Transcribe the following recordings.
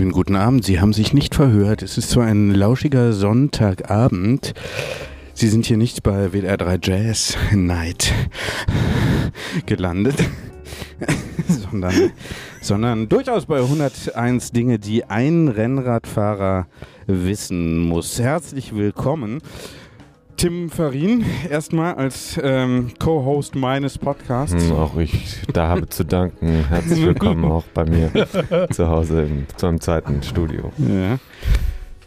Schönen guten Abend. Sie haben sich nicht verhört. Es ist zwar ein lauschiger Sonntagabend. Sie sind hier nicht bei WDR3 Jazz Night gelandet, sondern, sondern durchaus bei 101 Dinge, die ein Rennradfahrer wissen muss. Herzlich willkommen. Tim Farin, erstmal als ähm, Co-Host meines Podcasts. Hm, auch ich da habe zu danken. Herzlich willkommen auch bei mir zu Hause im, zu einem zweiten Studio. Ja.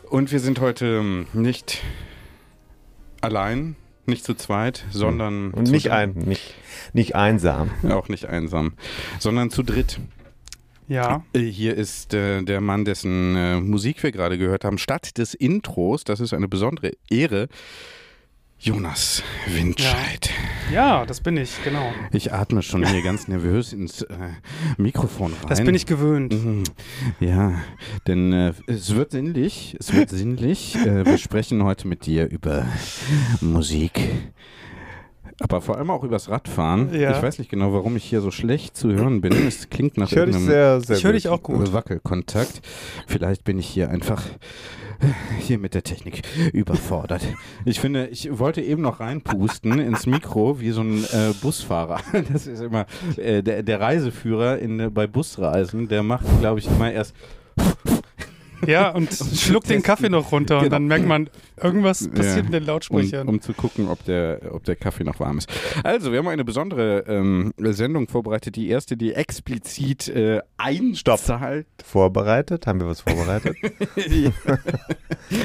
Und wir sind heute ähm, nicht allein, nicht zu zweit, sondern Und zu nicht, dritt. ein, nicht, nicht einsam. auch nicht einsam, sondern zu dritt. Ja, Äh, Hier ist äh, der Mann, dessen äh, Musik wir gerade gehört haben, statt des Intros. Das ist eine besondere Ehre. Jonas Windscheid. ja, das bin ich, genau. Ich atme schon hier ganz nervös ins äh, Mikrofon rein. Das bin ich gewöhnt. Mhm. Ja, denn äh, es wird sinnlich, es wird sinnlich. Äh, wir sprechen heute mit dir über Musik, aber vor allem auch übers Radfahren. Ja. Ich weiß nicht genau, warum ich hier so schlecht zu hören bin. Es klingt nach Ich höre dich sehr, sehr Ich höre dich auch gut. Wackelkontakt. Vielleicht bin ich hier einfach hier mit der Technik überfordert. Ich finde, ich wollte eben noch reinpusten ins Mikro wie so ein äh, Busfahrer. Das ist immer äh, der, der Reiseführer in, bei Busreisen, der macht, glaube ich, immer erst Ja, und schluckt den Kaffee noch runter und Genau. dann merkt man, irgendwas passiert Ja. mit den um, Lautsprechern. um zu gucken, ob der, ob der Kaffee noch warm ist. Also, wir haben eine besondere ähm, Sendung vorbereitet. Die erste, die explizit äh, einzahlt. Vorbereitet? Haben wir was vorbereitet? ja.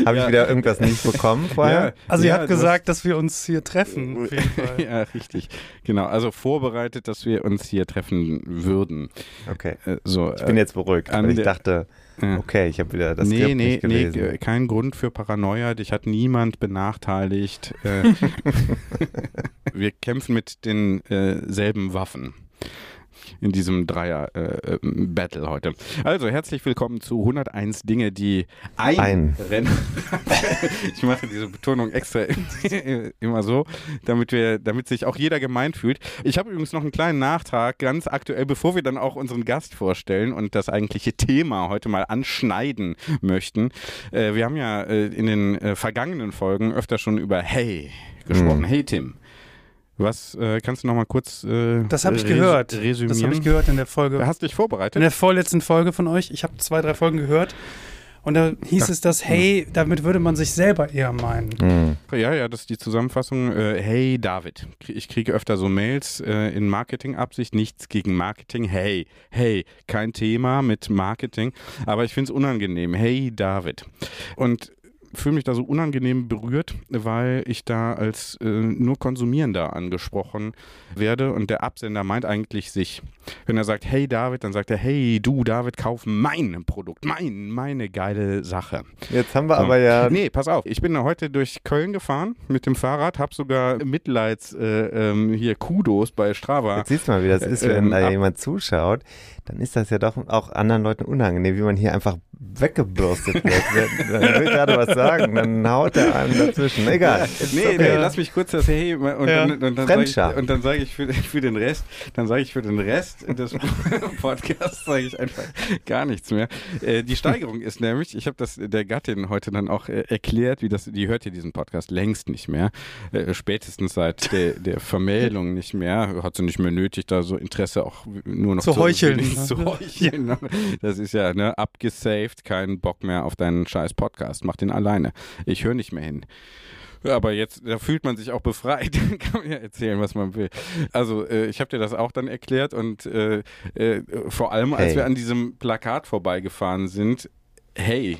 Habe Ja. ich wieder irgendwas nicht bekommen vorher? also ihr ja, habt das- gesagt, dass wir uns hier treffen, auf jeden Fall. Ja, richtig. Genau. Also vorbereitet, dass wir uns hier treffen würden. Okay. Äh, so, Ich bin jetzt beruhigt, weil ich dachte, Ja. okay, ich habe wieder das nee, Skript nee, nicht nee, gelesen. äh, kein Grund für Paranoia. Dich hat niemand benachteiligt. Äh, wir kämpfen mit denselben Waffen in diesem Dreier-Battle heute. Also, herzlich willkommen zu 101 Dinge, die ein, Ein. Rennen. ich mache diese Betonung extra immer so, damit wir, damit sich auch jeder gemeint fühlt. Ich habe übrigens noch einen kleinen Nachtrag, ganz aktuell, bevor wir dann auch unseren Gast vorstellen und das eigentliche Thema heute mal anschneiden möchten. Äh, wir haben ja äh, in den äh, vergangenen Folgen öfter schon über Hey gesprochen. Mhm. Hey Tim. Was äh, kannst du noch mal kurz äh, Das habe ich gehört. resümieren? Das habe ich gehört in der Folge. Hast dich vorbereitet? In der vorletzten Folge von euch. Ich habe zwei, drei Folgen gehört. Und da hieß es das, hey, damit würde man sich selber eher meinen. Hm. Ja, ja, das ist die Zusammenfassung. Äh, hey David, ich kriege öfter so Mails äh, in Marketingabsicht, nichts gegen Marketing. Hey, hey, kein Thema mit Marketing, aber ich finde es unangenehm. Hey David. Und fühle mich da so unangenehm berührt, weil ich da als äh, nur Konsumierender angesprochen werde und der Absender meint eigentlich sich. Wenn er sagt, hey David, dann sagt er, hey du David, kauf mein Produkt, mein, meine geile Sache. Jetzt haben wir So. aber ja Nee, pass auf. Ich bin heute durch Köln gefahren mit dem Fahrrad, habe sogar Mitleids äh, ähm, hier Kudos bei Strava. Jetzt siehst du mal, wie das ist, wenn Ähm, da ab- jemand zuschaut. Dann ist das ja doch auch anderen Leuten unangenehm, wie man hier einfach weggebürstet wird. Dann will gerade was sagen, dann haut er einem dazwischen. Egal. Nee, okay. nee, lass mich kurz das Hey und, Ja. und, und dann sage ich, und dann sage ich für, für den Rest, dann sage ich für den Rest des Podcasts sage ich einfach gar nichts mehr. Äh, die Steigerung ist nämlich, ich habe das der Gattin heute dann auch äh, erklärt, wie das, die hört ja diesen Podcast längst nicht mehr, äh, spätestens seit der, der Vermählung nicht mehr, hat sie nicht mehr nötig, da so Interesse auch nur noch Zu heucheln. zu heucheln. ne? Das ist ja ne, abgesaved, kein Bock mehr auf deinen scheiß Podcast, mach den alleine. Ich höre nicht mehr hin. Aber jetzt, da fühlt man sich auch befreit. Kann man ja erzählen, was man will. Also, äh, ich habe dir das auch dann erklärt und äh, äh, vor allem, als Hey. wir an diesem Plakat vorbeigefahren sind, hey,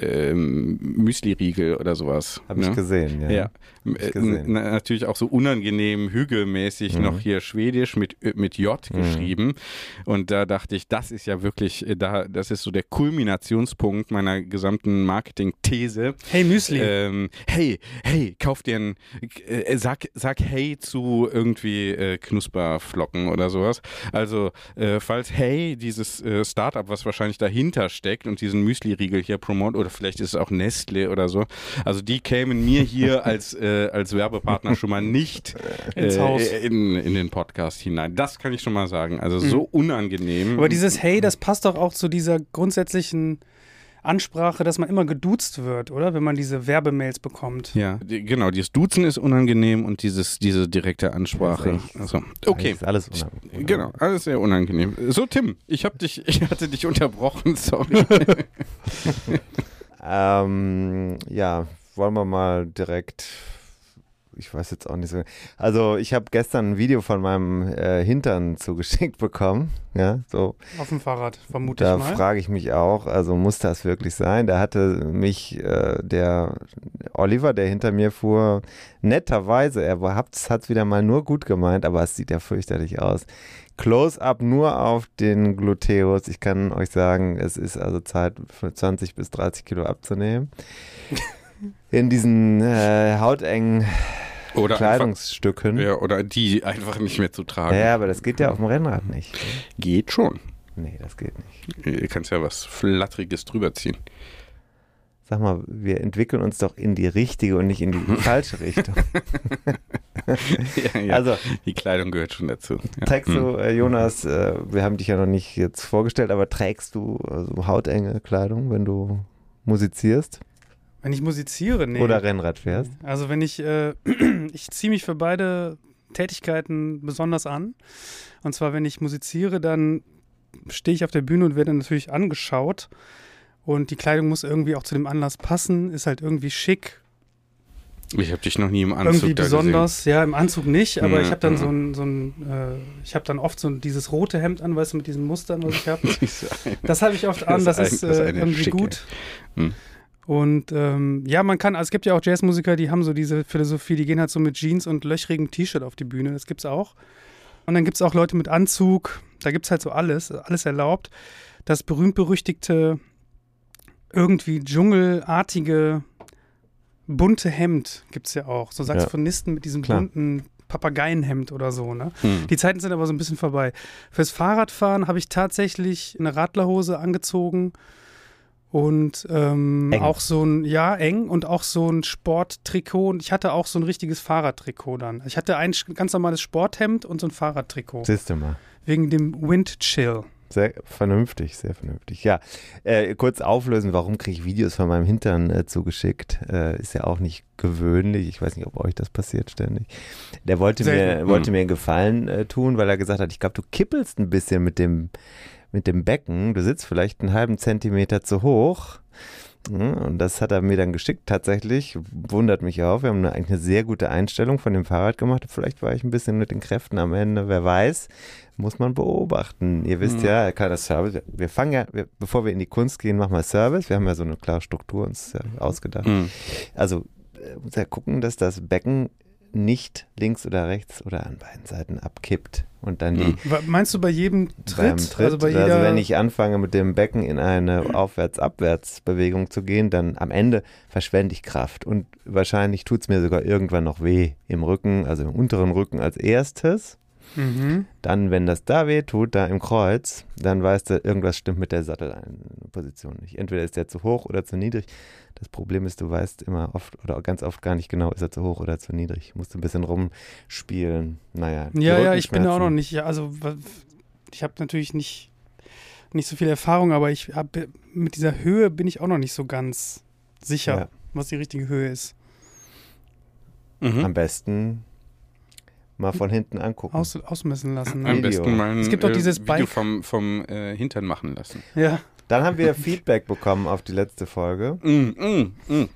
ähm, Müsli-Riegel oder sowas. Hab ich ne? gesehen, ja. Ja, ich Äh, gesehen. na- natürlich auch so unangenehm hügelmäßig Mhm. noch hier Schwedisch mit, Ö- mit J Mhm. geschrieben. Und da dachte ich, das ist ja wirklich, äh, da, das ist so der Kulminationspunkt meiner gesamten Marketing-These. Hey Müsli. Ähm, hey, hey, kauf dir ein, äh, sag, sag hey zu irgendwie äh, Knusperflocken oder sowas. Also, äh, falls hey, dieses äh, Startup, was wahrscheinlich dahinter steckt und diesen Müsli-Riegel hier promotet, oder vielleicht ist es auch Nestle oder so, also die kämen mir hier als, äh, als Werbepartner schon mal nicht Ins äh, Haus. In, in den Podcast hinein. Das kann ich schon mal sagen. Also so unangenehm. Aber dieses Hey, das passt doch auch zu dieser grundsätzlichen Ansprache, dass man immer geduzt wird, oder? Wenn man diese Werbemails bekommt. Ja, die, genau, dieses Duzen ist unangenehm und dieses, diese direkte Ansprache. Also, okay. Ist alles unangenehm. Genau, alles sehr unangenehm. So, Tim, ich hab dich, ich hatte dich unterbrochen, sorry. Ähm, ja, wollen wir mal direkt. Ich weiß jetzt auch nicht so. Also ich habe gestern ein Video von meinem äh, Hintern zugeschickt bekommen. Ja, so. Auf dem Fahrrad, vermute Da ich mal. frage ich mich auch, also muss das wirklich sein? Da hatte mich äh, der Oliver, der hinter mir fuhr, netterweise, er hat es wieder mal nur gut gemeint, aber es sieht ja fürchterlich aus. Close-up nur auf den Gluteus. Ich kann euch sagen, es ist also Zeit für 20 bis 30 Kilo abzunehmen. In diesen äh, hautengen Oder, einfach, Kleidungsstücken. ja, oder die einfach nicht mehr zu tragen. Ja, aber das geht ja auf dem Rennrad nicht. Geht schon. Nee, das geht nicht. Du kannst ja was Flatteriges drüber ziehen. Sag mal, wir entwickeln uns doch in die richtige und nicht in die falsche Richtung. ja, ja. Also, die Kleidung gehört schon dazu. Ja. trägst Hm. du, äh, Jonas, äh, wir haben dich ja noch nicht jetzt vorgestellt, aber trägst du äh, so hautenge Kleidung, wenn du musizierst Wenn ich musiziere, nee. oder Rennrad fährst? Also wenn ich, äh, ich ziehe mich für beide Tätigkeiten besonders an. Und zwar, wenn ich musiziere, dann stehe ich auf der Bühne und werde natürlich angeschaut. Und die Kleidung muss irgendwie auch zu dem Anlass passen, ist halt irgendwie schick, Ich habe dich noch nie im Anzug irgendwie da besonders. Ja, im Anzug nicht, aber Ja, ich habe dann ja. so ein, so ein äh, ich habe dann oft so ein, dieses rote Hemd an, weißt du, mit diesen Mustern, was ich habe. gesehen. Das habe ich oft an, Das das, ist ist ein- das ist äh, irgendwie schicke. gut. Hm. Und ähm, ja, man kann, also es gibt ja auch Jazzmusiker, die haben so diese Philosophie, die gehen halt so mit Jeans und löchrigem T-Shirt auf die Bühne, das gibt's auch. Und dann gibt's auch Leute mit Anzug, da gibt's halt so alles, alles erlaubt. Das berühmt-berüchtigte, irgendwie dschungelartige, bunte Hemd gibt's ja auch. So Saxophonisten mit diesem Klar. bunten Papageienhemd oder so, ne? Hm. Die Zeiten sind aber so ein bisschen vorbei. Fürs Fahrradfahren habe ich tatsächlich eine Radlerhose angezogen und ähm, auch so ein, ja, eng und auch so ein Sporttrikot. Und ich hatte auch so ein richtiges Fahrradtrikot dann. Ich hatte ein ganz normales Sporthemd und so ein Fahrradtrikot. Siehst du mal. Wegen dem Windchill. Sehr vernünftig, sehr vernünftig. Ja, äh, kurz auflösen, warum kriege ich Videos von meinem Hintern äh, zugeschickt? Äh, ist ja auch nicht gewöhnlich. Ich weiß nicht, ob euch das passiert ständig. Der wollte mir, Selten. wollte Hm. mir einen Gefallen äh, tun, weil er gesagt hat, ich glaube, du kippelst ein bisschen mit dem, mit dem Becken. Du sitzt vielleicht einen halben Zentimeter zu hoch. Mhm, Und das hat er mir dann geschickt, tatsächlich. Wundert mich auch. Wir haben eine, eigentlich eine sehr gute Einstellung von dem Fahrrad gemacht. Vielleicht war ich ein bisschen mit den Kräften am Ende, wer weiß. Muss man beobachten. Ihr wisst Mhm. ja, kleiner Service. Wir- Wir fangen ja, wir, bevor wir in die Kunst gehen, machen wir Service. Wir haben ja so eine klare Struktur uns äh, ausgedacht. Hm. Also, äh, muss ja gucken, dass das Becken nicht links oder rechts oder an beiden Seiten abkippt. Und dann die. Wa- Meinst du bei jedem Tritt? beim Tritt, Also bei also, jeder. wenn ich anfange mit dem Becken in eine Aufwärts-Abwärts-Bewegung zu gehen, dann am Ende verschwende ich Kraft und wahrscheinlich tut es mir sogar irgendwann noch weh im Rücken, also im unteren Rücken als erstes. mhm. Dann, wenn das da weh tut, da im Kreuz, dann weißt du, irgendwas stimmt mit der Sattelposition nicht. Entweder ist der zu hoch oder zu niedrig. Das Problem ist, du weißt immer oft oder ganz oft gar nicht genau, ist er zu hoch oder zu niedrig. Musst du ein bisschen rumspielen. Naja. Ja, ja, ich bin da auch noch nicht. Ja, also ich habe natürlich nicht, nicht so viel Erfahrung, aber ich hab, mit dieser Höhe bin ich auch noch nicht so ganz sicher, Ja. was die richtige Höhe ist. Mhm. Am besten mal von hinten angucken. Aus, ausmessen lassen. Am Ne? Video. besten mal ein Es gibt doch äh, dieses Video Bike- vom, vom äh, Hintern machen lassen. Ja. Dann haben wir Feedback bekommen auf die letzte Folge. Mm, mm, mm.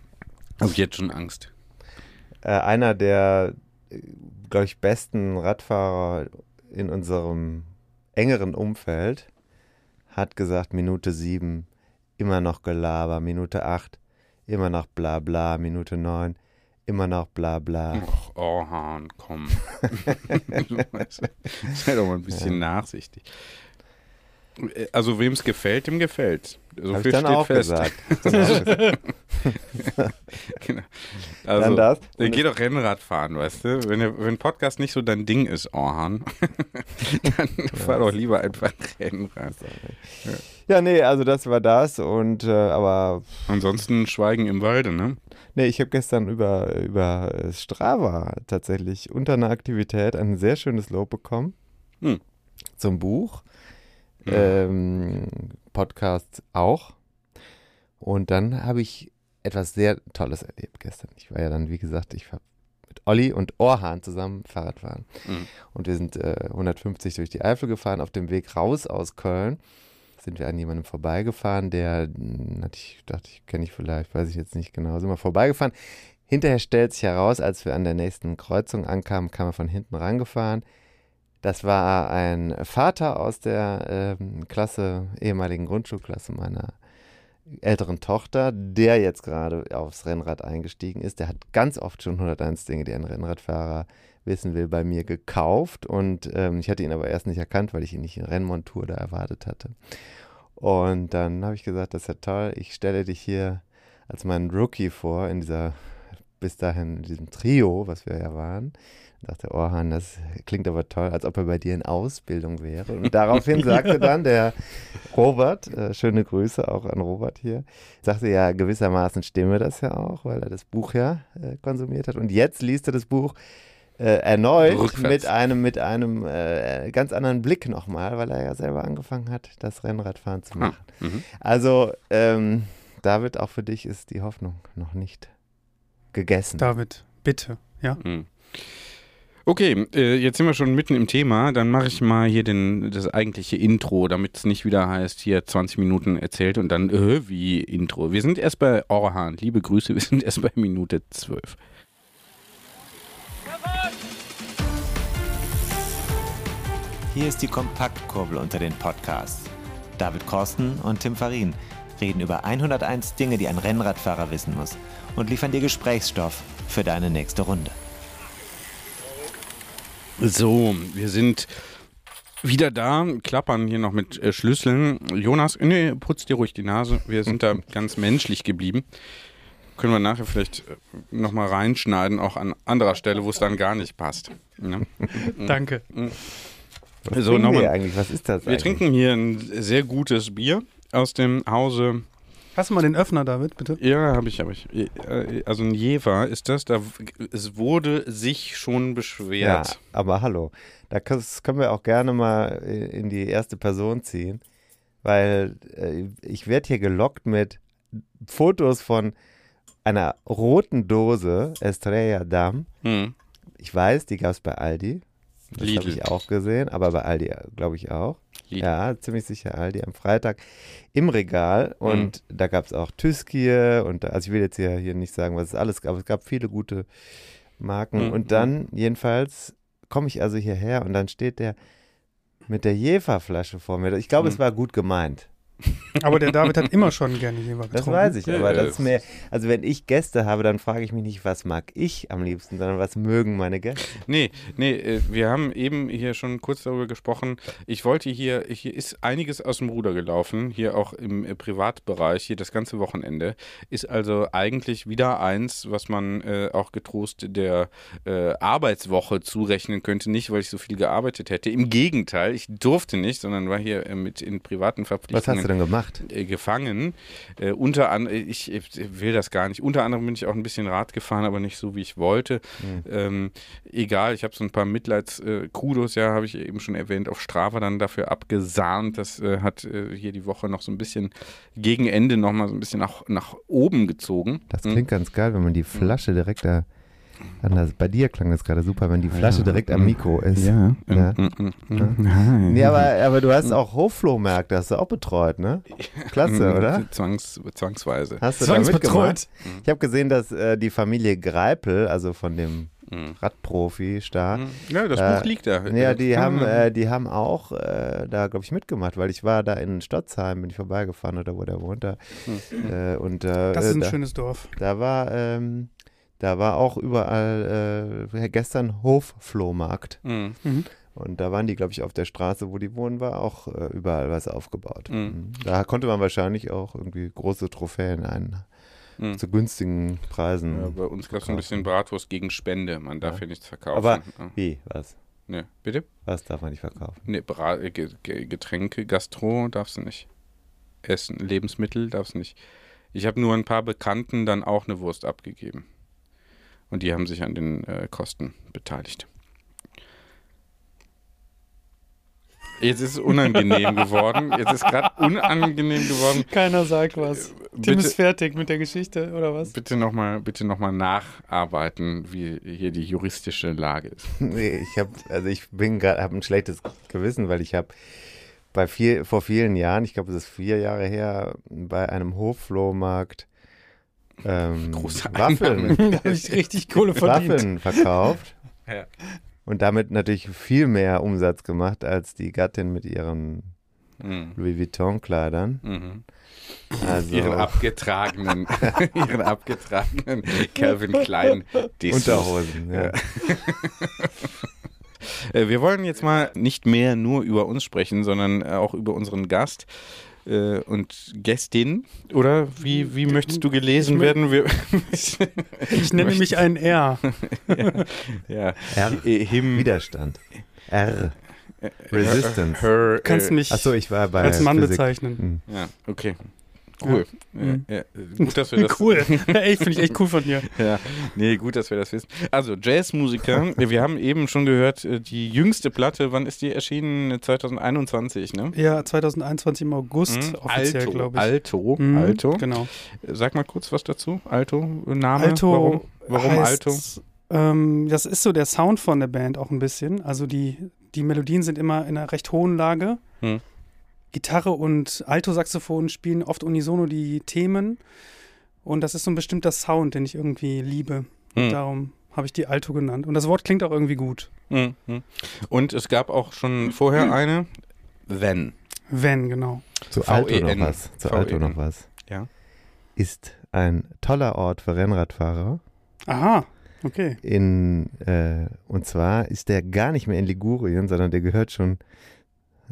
Hab jetzt schon Angst. Äh, einer der, glaube ich, besten Radfahrer in unserem engeren Umfeld hat gesagt, Minute 7 immer noch Gelaber, Minute 8 immer noch bla bla, Minute 9 immer noch bla bla. Och, oh, Hahn, komm. Sei doch mal ein bisschen nachsichtig. Äh, Also, wem es gefällt, dem gefällt. So Habe viel ich dann steht auch fest. gesagt. Gesagt. genau. Also, dann das. Dann geh doch Rennrad fahren, weißt du? Wenn, wenn Podcast nicht so dein Ding ist, Orhan, dann fahr doch lieber einfach Rennrad. Ja, nee, also das war das und äh, aber Ansonsten Schweigen im Walde, ne? Nee, ich habe gestern über, über äh, Strava tatsächlich unter einer Aktivität ein sehr schönes Lob bekommen. Hm. Zum Buch. Mhm. Ähm, Podcast auch. Und dann habe ich etwas sehr Tolles erlebt gestern. Ich war ja dann, wie gesagt, ich war mit Olli und Orhan zusammen Fahrrad fahren. Mhm. Und wir sind äh, 150 durch die Eifel gefahren. Auf dem Weg raus aus Köln sind wir an jemandem vorbeigefahren, der, hm, hatte ich dachte ich, kenne ich vielleicht, weiß ich jetzt nicht genau, sind wir vorbeigefahren. Hinterher stellt sich heraus, als wir an der nächsten Kreuzung ankamen, kam er von hinten rangefahren. Das war ein Vater aus der ähm, Klasse, ehemaligen Grundschulklasse meiner älteren Tochter, der jetzt gerade aufs Rennrad eingestiegen ist. Der hat ganz oft schon 101 Dinge, die ein Rennradfahrer wissen will, bei mir gekauft. Und ähm, ich hatte ihn aber erst nicht erkannt, weil ich ihn nicht in Rennmontur da erwartet hatte. Und dann habe ich gesagt, das ist ja toll, ich stelle dich hier als meinen Rookie vor in dieser, bis dahin in diesem Trio, was wir ja waren. Da dachte Orhan, das klingt aber toll, als ob er bei dir in Ausbildung wäre. Und daraufhin sagte dann der Robert, äh, schöne Grüße auch an Robert hier, sagte ja, gewissermaßen stimme das ja auch, weil er das Buch ja äh, konsumiert hat. Und jetzt liest er das Buch äh, erneut Rückwärts. mit einem, mit einem äh, ganz anderen Blick nochmal, weil er ja selber angefangen hat, das Rennradfahren zu machen. Mhm. Also, ähm, David, auch für dich ist die Hoffnung noch nicht gegessen. David, bitte. Ja. Mhm. Okay, äh, jetzt sind wir schon mitten im Thema. Dann mache ich mal hier den, das eigentliche Intro, damit es nicht wieder heißt, hier 20 Minuten erzählt und dann, äh, wie Intro. Wir sind erst bei Orhan. Liebe Grüße, wir sind erst bei Minute 12. Hier ist die Kompaktkurbel unter den Podcasts. David Korsten und Tim Farin reden über 101 Dinge, die ein Rennradfahrer wissen muss und liefern dir Gesprächsstoff für deine nächste Runde. So, wir sind wieder da, klappern hier noch mit äh, Schlüsseln. Jonas, nee, putz dir ruhig die Nase. Wir sind da ganz menschlich geblieben. Können wir nachher vielleicht nochmal reinschneiden, auch an anderer Stelle, wo es dann gar nicht passt. Ja? Danke. Was so, trinken nochmal- wir eigentlich? Was ist das Wir eigentlich? trinken hier ein sehr gutes Bier aus dem Hause. Hast du mal den Öffner, David, bitte? Ja, habe ich, habe ich. Äh, Also ein Jever ist das. Da, es wurde sich schon Ja, beschwert. aber hallo. Da können- das können wir auch gerne mal in die erste Person ziehen, weil äh, ich werde hier gelockt mit Fotos von einer roten Dose Estrella Damm. Hm. Ich weiß, die gab es bei Aldi. Das habe ich auch gesehen, aber bei Aldi glaube ich auch. Lidl. Ja, ziemlich sicher Aldi am Freitag im Regal und da gab es auch Tüskier und also ich will jetzt hier, hier nicht sagen, was es alles gab, aber es gab viele gute Marken Mhm. und dann jedenfalls komme ich also hierher und dann steht der mit der Jefer-Flasche vor mir. Ich glaube, es Mhm. war gut gemeint. Aber der David hat immer schon gerne Jever getrunken. Das weiß ich, aber das ist mehr, also wenn ich Gäste habe, dann frage ich mich nicht, was mag ich am liebsten, sondern was mögen meine Gäste. Nee, nee, äh, wir haben eben hier schon kurz darüber gesprochen. Ich wollte hier, hier ist einiges aus dem Ruder gelaufen, hier auch im äh, Privatbereich, hier das ganze Wochenende. Ist also eigentlich wieder eins, was man äh, auch getrost der äh, Arbeitswoche zurechnen könnte. Nicht, weil ich so viel gearbeitet hätte. Im Gegenteil, ich durfte nicht, sondern war hier äh, mit in privaten Was Verpflichtungen hast du denn gemacht? äh, gefangen. Äh, unter anderem, ich, ich will das gar nicht. Unter anderem bin ich auch ein bisschen Rad gefahren, aber nicht so, wie ich wollte. Ähm, egal, ich habe so ein paar Mitleids-Kudos, ja, habe ich eben schon erwähnt, auf Strava dann dafür abgesahnt. Das äh, hat äh, hier die Woche noch so ein bisschen gegen Ende nochmal so ein bisschen nach, nach oben gezogen. Das Hm. klingt ganz geil, wenn man die Flasche direkt da an das, bei dir klang das gerade super, wenn die Flasche Ja. direkt am Mikro ist. Ja. Ja. Mm, mm, mm, mm. Nee, aber, aber du hast auch Hochflohmärkte, hast du auch betreut, ne? Klasse, oder? Zwangs, zwangsweise. Hast du? Zwangsbetreut. Ich habe gesehen, dass äh, die Familie Greipel, also von dem Mhm. Radprofi-Star, Ja, das Äh, Buch liegt da. ja, die Ja. haben, äh, die haben auch äh, da, glaube ich, mitgemacht, weil ich war da in Stotzheim, bin ich vorbeigefahren oder wo der wohnt da. Äh, und äh, Das ist ein da, schönes Dorf. da war, ähm, da war auch überall äh, gestern Hofflohmarkt. Mhm. Und da waren die, glaube ich, auf der Straße, wo die wohnen, war auch äh, überall was aufgebaut. Mhm. Da konnte man wahrscheinlich auch irgendwie große Trophäen ein, Mhm. zu günstigen Preisen. Ja, bei uns gab es ein bisschen Bratwurst gegen Spende. Man darf Ja. hier nichts verkaufen. Aber ja. wie? Was? ne, bitte? Was darf man nicht verkaufen? Ne, Bra äh, Ge Ge Getränke, Gastro darfst du nicht. Essen, Lebensmittel darfst du nicht. Ich habe nur ein paar Bekannten dann auch eine Wurst abgegeben. Und die haben sich an den äh, Kosten beteiligt. Jetzt ist es unangenehm geworden. Jetzt ist gerade unangenehm geworden. Keiner sagt was. Tim Bitte- ist fertig mit der Geschichte, oder was? Bitte nochmal noch mal nacharbeiten, wie hier die juristische Lage ist. Nee, ich habe, also ich bin gerade, habe ein schlechtes Gewissen, weil ich habe bei viel, vor vielen Jahren, ich glaube, es ist vier Jahre her, bei einem Hofflohmarkt ähm, Große Waffeln, da habe ich richtig Kohle verdient. Waffeln verkauft Ja. und damit natürlich viel mehr Umsatz gemacht als die Gattin mit ihren Mhm. Louis Vuitton-Kleidern. Mhm. Also Ihren abgetragenen, ihren abgetragenen Calvin Klein Dessous. Unterhosen. Ja. Äh, Wir wollen jetzt mal nicht mehr nur über uns sprechen, sondern auch über unseren Gast äh, und Gästin. Oder wie, wie möchtest du gelesen Ich werden? Wir, Ich nenne mich ein R. ja, R. Äh, him, Widerstand. R. Resistance. Her, Du kannst äh, mich Achso, ich war bei als Mann Physik. bezeichnen. Hm. Ja, okay. Cool. Mhm. Äh, äh, gut, dass wir das Cool. Ey, finde ich echt cool von dir. Ja, nee, gut, dass wir das wissen. Also, Jazzmusiker, wir haben eben schon gehört, äh, die jüngste Platte, wann ist die erschienen? 2021, ne? Ja, 2021 im August, Mhm. offiziell, glaube ich. Alto, Mhm, Alto. Genau. Sag mal kurz was dazu. Alto, Name. Alto. Warum, warum heißt, Alto? Ähm, das ist so der Sound von der Band auch ein bisschen. Also die, die Melodien sind immer in einer recht hohen Lage. Hm. Gitarre und Altosaxophon spielen oft unisono die Themen. Und das ist so ein bestimmter Sound, den ich irgendwie liebe. Hm. Darum habe ich die Alto genannt. Und das Wort klingt auch irgendwie gut. Hm, hm. Und es gab auch schon vorher eine, Wenn. Wenn, genau. Zu Alto VEN. noch was. Zu Alto VEN. noch was. Ja. Ist ein toller Ort für Rennradfahrer. Aha, okay. In, äh, und zwar ist der gar nicht mehr in Ligurien, sondern der gehört schon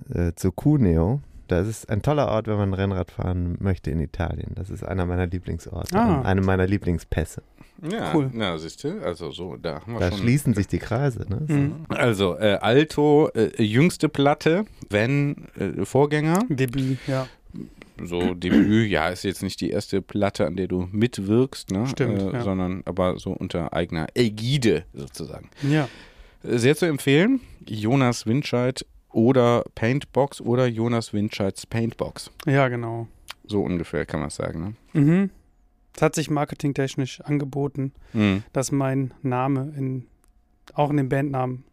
äh, zu Cuneo. Das ist ein toller Ort, wenn man Rennrad fahren möchte in Italien. Das ist einer meiner Lieblingsorte, Ah. und eine meiner Lieblingspässe. Ja, Cool. Na, siehst du, also so, da haben wir Da schon. schließen sich die Kreise. Ne? Mhm. Also, äh, Alto, äh, jüngste Platte, Wenn, äh, Vorgänger. Debüt, ja. so Debüt, ja, ist jetzt nicht die erste Platte, an der du mitwirkst, ne? Stimmt, äh, ja. sondern aber so unter eigener Ägide sozusagen. Ja. Sehr zu empfehlen, Jonas Windscheid oder Paintbox oder Jonas Windscheids Paintbox. Ja, genau. So ungefähr kann man es sagen, ne? Mhm. Es hat sich marketingtechnisch angeboten, Mhm. dass mein Name in, auch in dem Bandnamen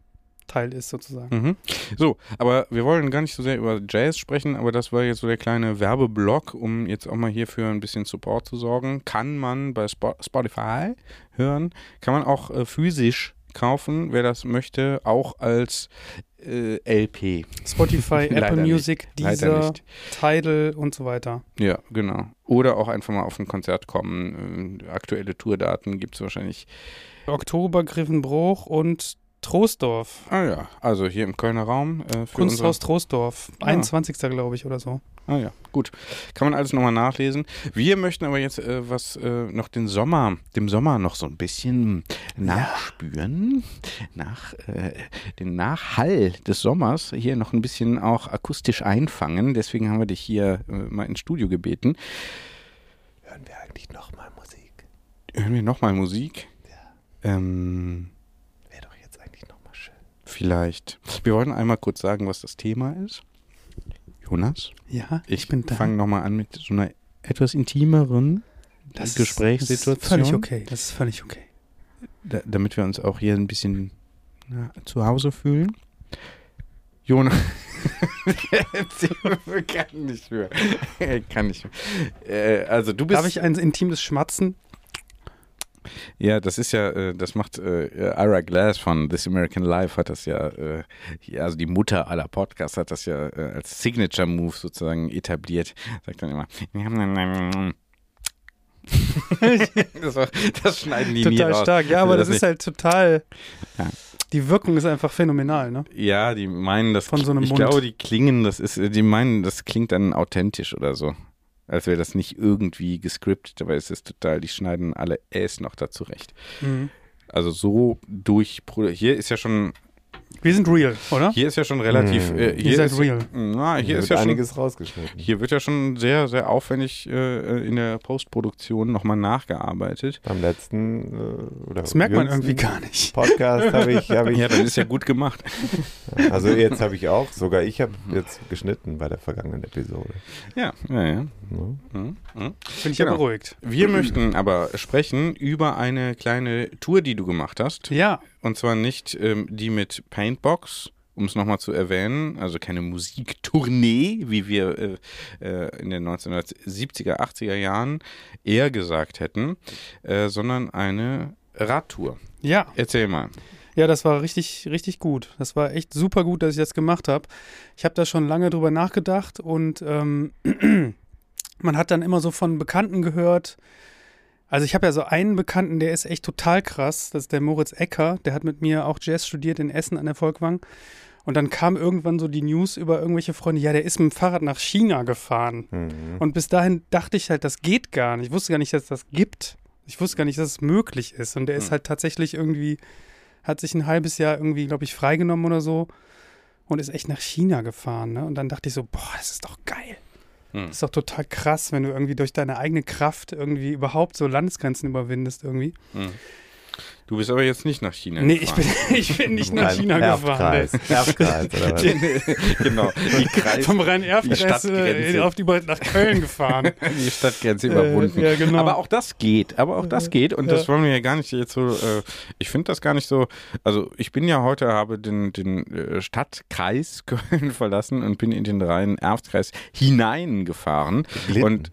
Teil ist, sozusagen. Mhm. So, aber wir wollen gar nicht so sehr über Jazz sprechen, aber das war jetzt so der kleine Werbeblock, um jetzt auch mal hier für ein bisschen Support zu sorgen. Kann man bei Spo Spotify hören, kann man auch äh, physisch kaufen, wer das möchte, auch als äh, LP. Spotify, Apple. Music, nicht. Tidal und so weiter. Ja, genau. Oder auch einfach mal auf ein Konzert kommen. Äh, aktuelle Tourdaten gibt es wahrscheinlich. Oktober, Griffenbruch und Troisdorf. Ah ja, also hier im Kölner Raum. Äh, für Kunsthaus Troisdorf. Ja. 21. glaube ich oder so. Ah ja, gut. Kann man alles nochmal nachlesen. Wir möchten aber jetzt äh, was äh, noch den Sommer, dem Sommer noch so ein bisschen nachspüren. Nach äh, den Nachhall des Sommers hier noch ein bisschen auch akustisch einfangen. Deswegen haben wir dich hier äh, mal ins Studio gebeten. Hören wir eigentlich nochmal Musik? Hören wir nochmal Musik? Ähm, Wäre doch jetzt eigentlich nochmal schön. Vielleicht. Wir wollen einmal kurz sagen, was das Thema ist. Jonas, Ja, ich, bin da. fange nochmal an mit so einer etwas intimeren Das Gesprächssituation. ist völlig okay. Das ist völlig okay. da, damit wir uns auch hier ein bisschen na, zu Hause fühlen. Jonas. kann nicht mehr. kann nicht mehr. Äh, also du bist. Darf ich ein intimes Schmatzen? Ja, das ist ja, äh, das macht äh, Ira Glass von This American Life hat das ja, äh, also die Mutter aller Podcasts hat das ja äh, als Signature Move sozusagen etabliert. Sagt dann immer. das, war, das schneiden die Total raus. stark. Ja, aber das, Das ist halt total. Ja. Die Wirkung ist einfach phänomenal, ne? Ja, die meinen das. Von so einem ich Mund. glaube, die klingen, das ist, die meinen, das klingt dann authentisch oder so. Als wäre das nicht irgendwie gescriptet, aber es ist total, die schneiden alle Äs noch dazu recht. Mhm. Also so durch, hier ist ja schon Wir sind real, oder? Hier ist ja schon relativ. Hm. Äh, Ihr hier seid ist, real. Na, hier Hier ist wird ja schon. einiges rausgeschnitten. Hier wird ja schon sehr, sehr aufwendig äh, in der Postproduktion nochmal nachgearbeitet. Beim letzten äh, oder Das merkt man irgendwie gar nicht. Podcast habe ich, hab ich Ja, dann ist ja gut gemacht. also jetzt habe ich auch, sogar ich habe jetzt geschnitten bei der vergangenen Episode. Ja, ja, ja. Ne? Mhm. Mhm. Bin ich ja Genau. beruhigt. Wir möchten aber sprechen über eine kleine Tour, die du gemacht hast. Ja, Und zwar nicht ähm, die mit Paintbox, um es nochmal zu erwähnen, also keine Musiktournee, wie wir äh, äh, in den 1970er, 80er Jahren eher gesagt hätten, äh, sondern eine Radtour. ja. Erzähl mal. Ja, das war richtig, richtig gut. Das war echt super gut, dass ich das gemacht habe. Ich habe da schon lange drüber nachgedacht und ähm, man hat dann immer so von Bekannten gehört. Also ich habe ja so einen Bekannten, der ist echt total krass. Das ist der Moritz Ecker. Der hat mit mir auch Jazz studiert in Essen an der Volkwang. Und dann kam irgendwann so die News über irgendwelche Freunde, ja, der ist mit dem Fahrrad nach China gefahren. Mhm. Und bis dahin dachte ich halt, das geht gar nicht. Ich wusste gar nicht, dass es das gibt. Ich wusste gar nicht, dass es möglich ist. Und der ist Hm. halt tatsächlich irgendwie, hat sich ein halbes Jahr irgendwie, glaube ich, freigenommen oder so und ist echt nach China gefahren. Ne? Und dann dachte ich so, boah, das ist doch geil. Hm. Das ist doch total krass, wenn du irgendwie durch deine eigene Kraft irgendwie überhaupt so Landesgrenzen überwindest irgendwie. Hm. Du bist aber jetzt nicht nach China Nee, ich gefahren. bin, ich bin nicht nach China gefahren. Erbkreis. Genau, die Kreis, Vom Rhein-Erf-Kreis Stadtgrenze. äh, auf die nach Köln gefahren. die Stadtgrenze überwunden. Äh, ja, genau. Aber auch das geht, aber auch das geht und das Ja. wollen wir ja gar nicht jetzt so, äh, ich finde das gar nicht so, also ich bin ja heute, habe den, den äh, Stadtkreis Köln verlassen und bin in den Rhein-Erft-Kreis hineingefahren Glitten. und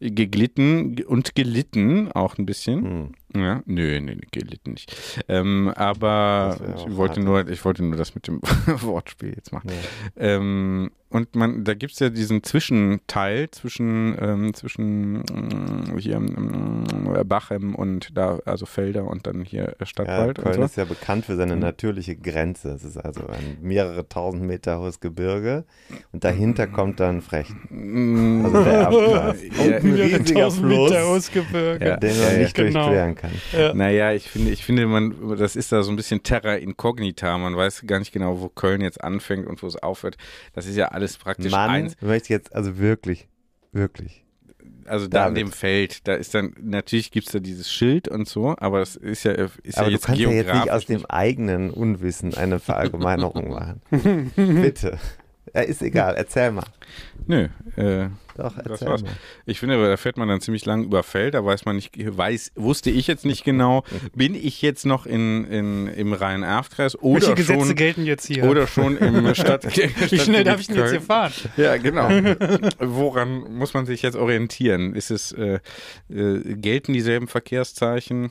geglitten ge- und gelitten auch ein bisschen. Hm. Ja, nö, nö, gelitten nicht. Ähm, aber ich wollte hart. nur, ich wollte nur das mit dem Wortspiel jetzt machen. Ja. Ähm, und man, da gibt es ja diesen Zwischenteil zwischen, ähm, zwischen ähm, hier ähm, Bachem und da, also Felder und dann hier äh, Ja, Stadtwald Köln und so. ist ja bekannt für seine Mhm. natürliche Grenze. Es ist also ein mehrere tausend Meter hohes Gebirge und dahinter kommt dann Frechen. Mm, Also der Erbkreis. Ja, ein riesiger 1000 Fluss, Meter Ausgebirge. Ja. den man nicht genau. durchqueren kann. Ja. Naja, ich finde, ich finde, man, das ist da so ein bisschen Terra Incognita. Man weiß gar nicht genau, wo Köln jetzt anfängt und wo es aufhört. Das ist ja alles praktisch Mann, eins. du möchtest jetzt also wirklich, wirklich. Also da in dem Feld, da ist dann, natürlich gibt es da dieses Schild und so, aber es ist ja, ist Aber ja du jetzt kannst ja jetzt nicht aus dem eigenen Unwissen eine Verallgemeinerung machen. Bitte. Ist egal, erzähl mal. Nö, äh, Doch, Das war's. mal. Ich finde, da fährt man dann ziemlich lang über Feld, da weiß man nicht, weiß, wusste ich jetzt nicht genau, bin ich jetzt noch in, in, im Rhein-Erft-Kreis oder Welche Gesetze schon, gelten jetzt hier? oder schon im Stadt. Wie schnell darf ich denn jetzt hier fahren? Ja, genau. Woran muss man sich jetzt orientieren? Ist es, äh, äh, gelten dieselben Verkehrszeichen?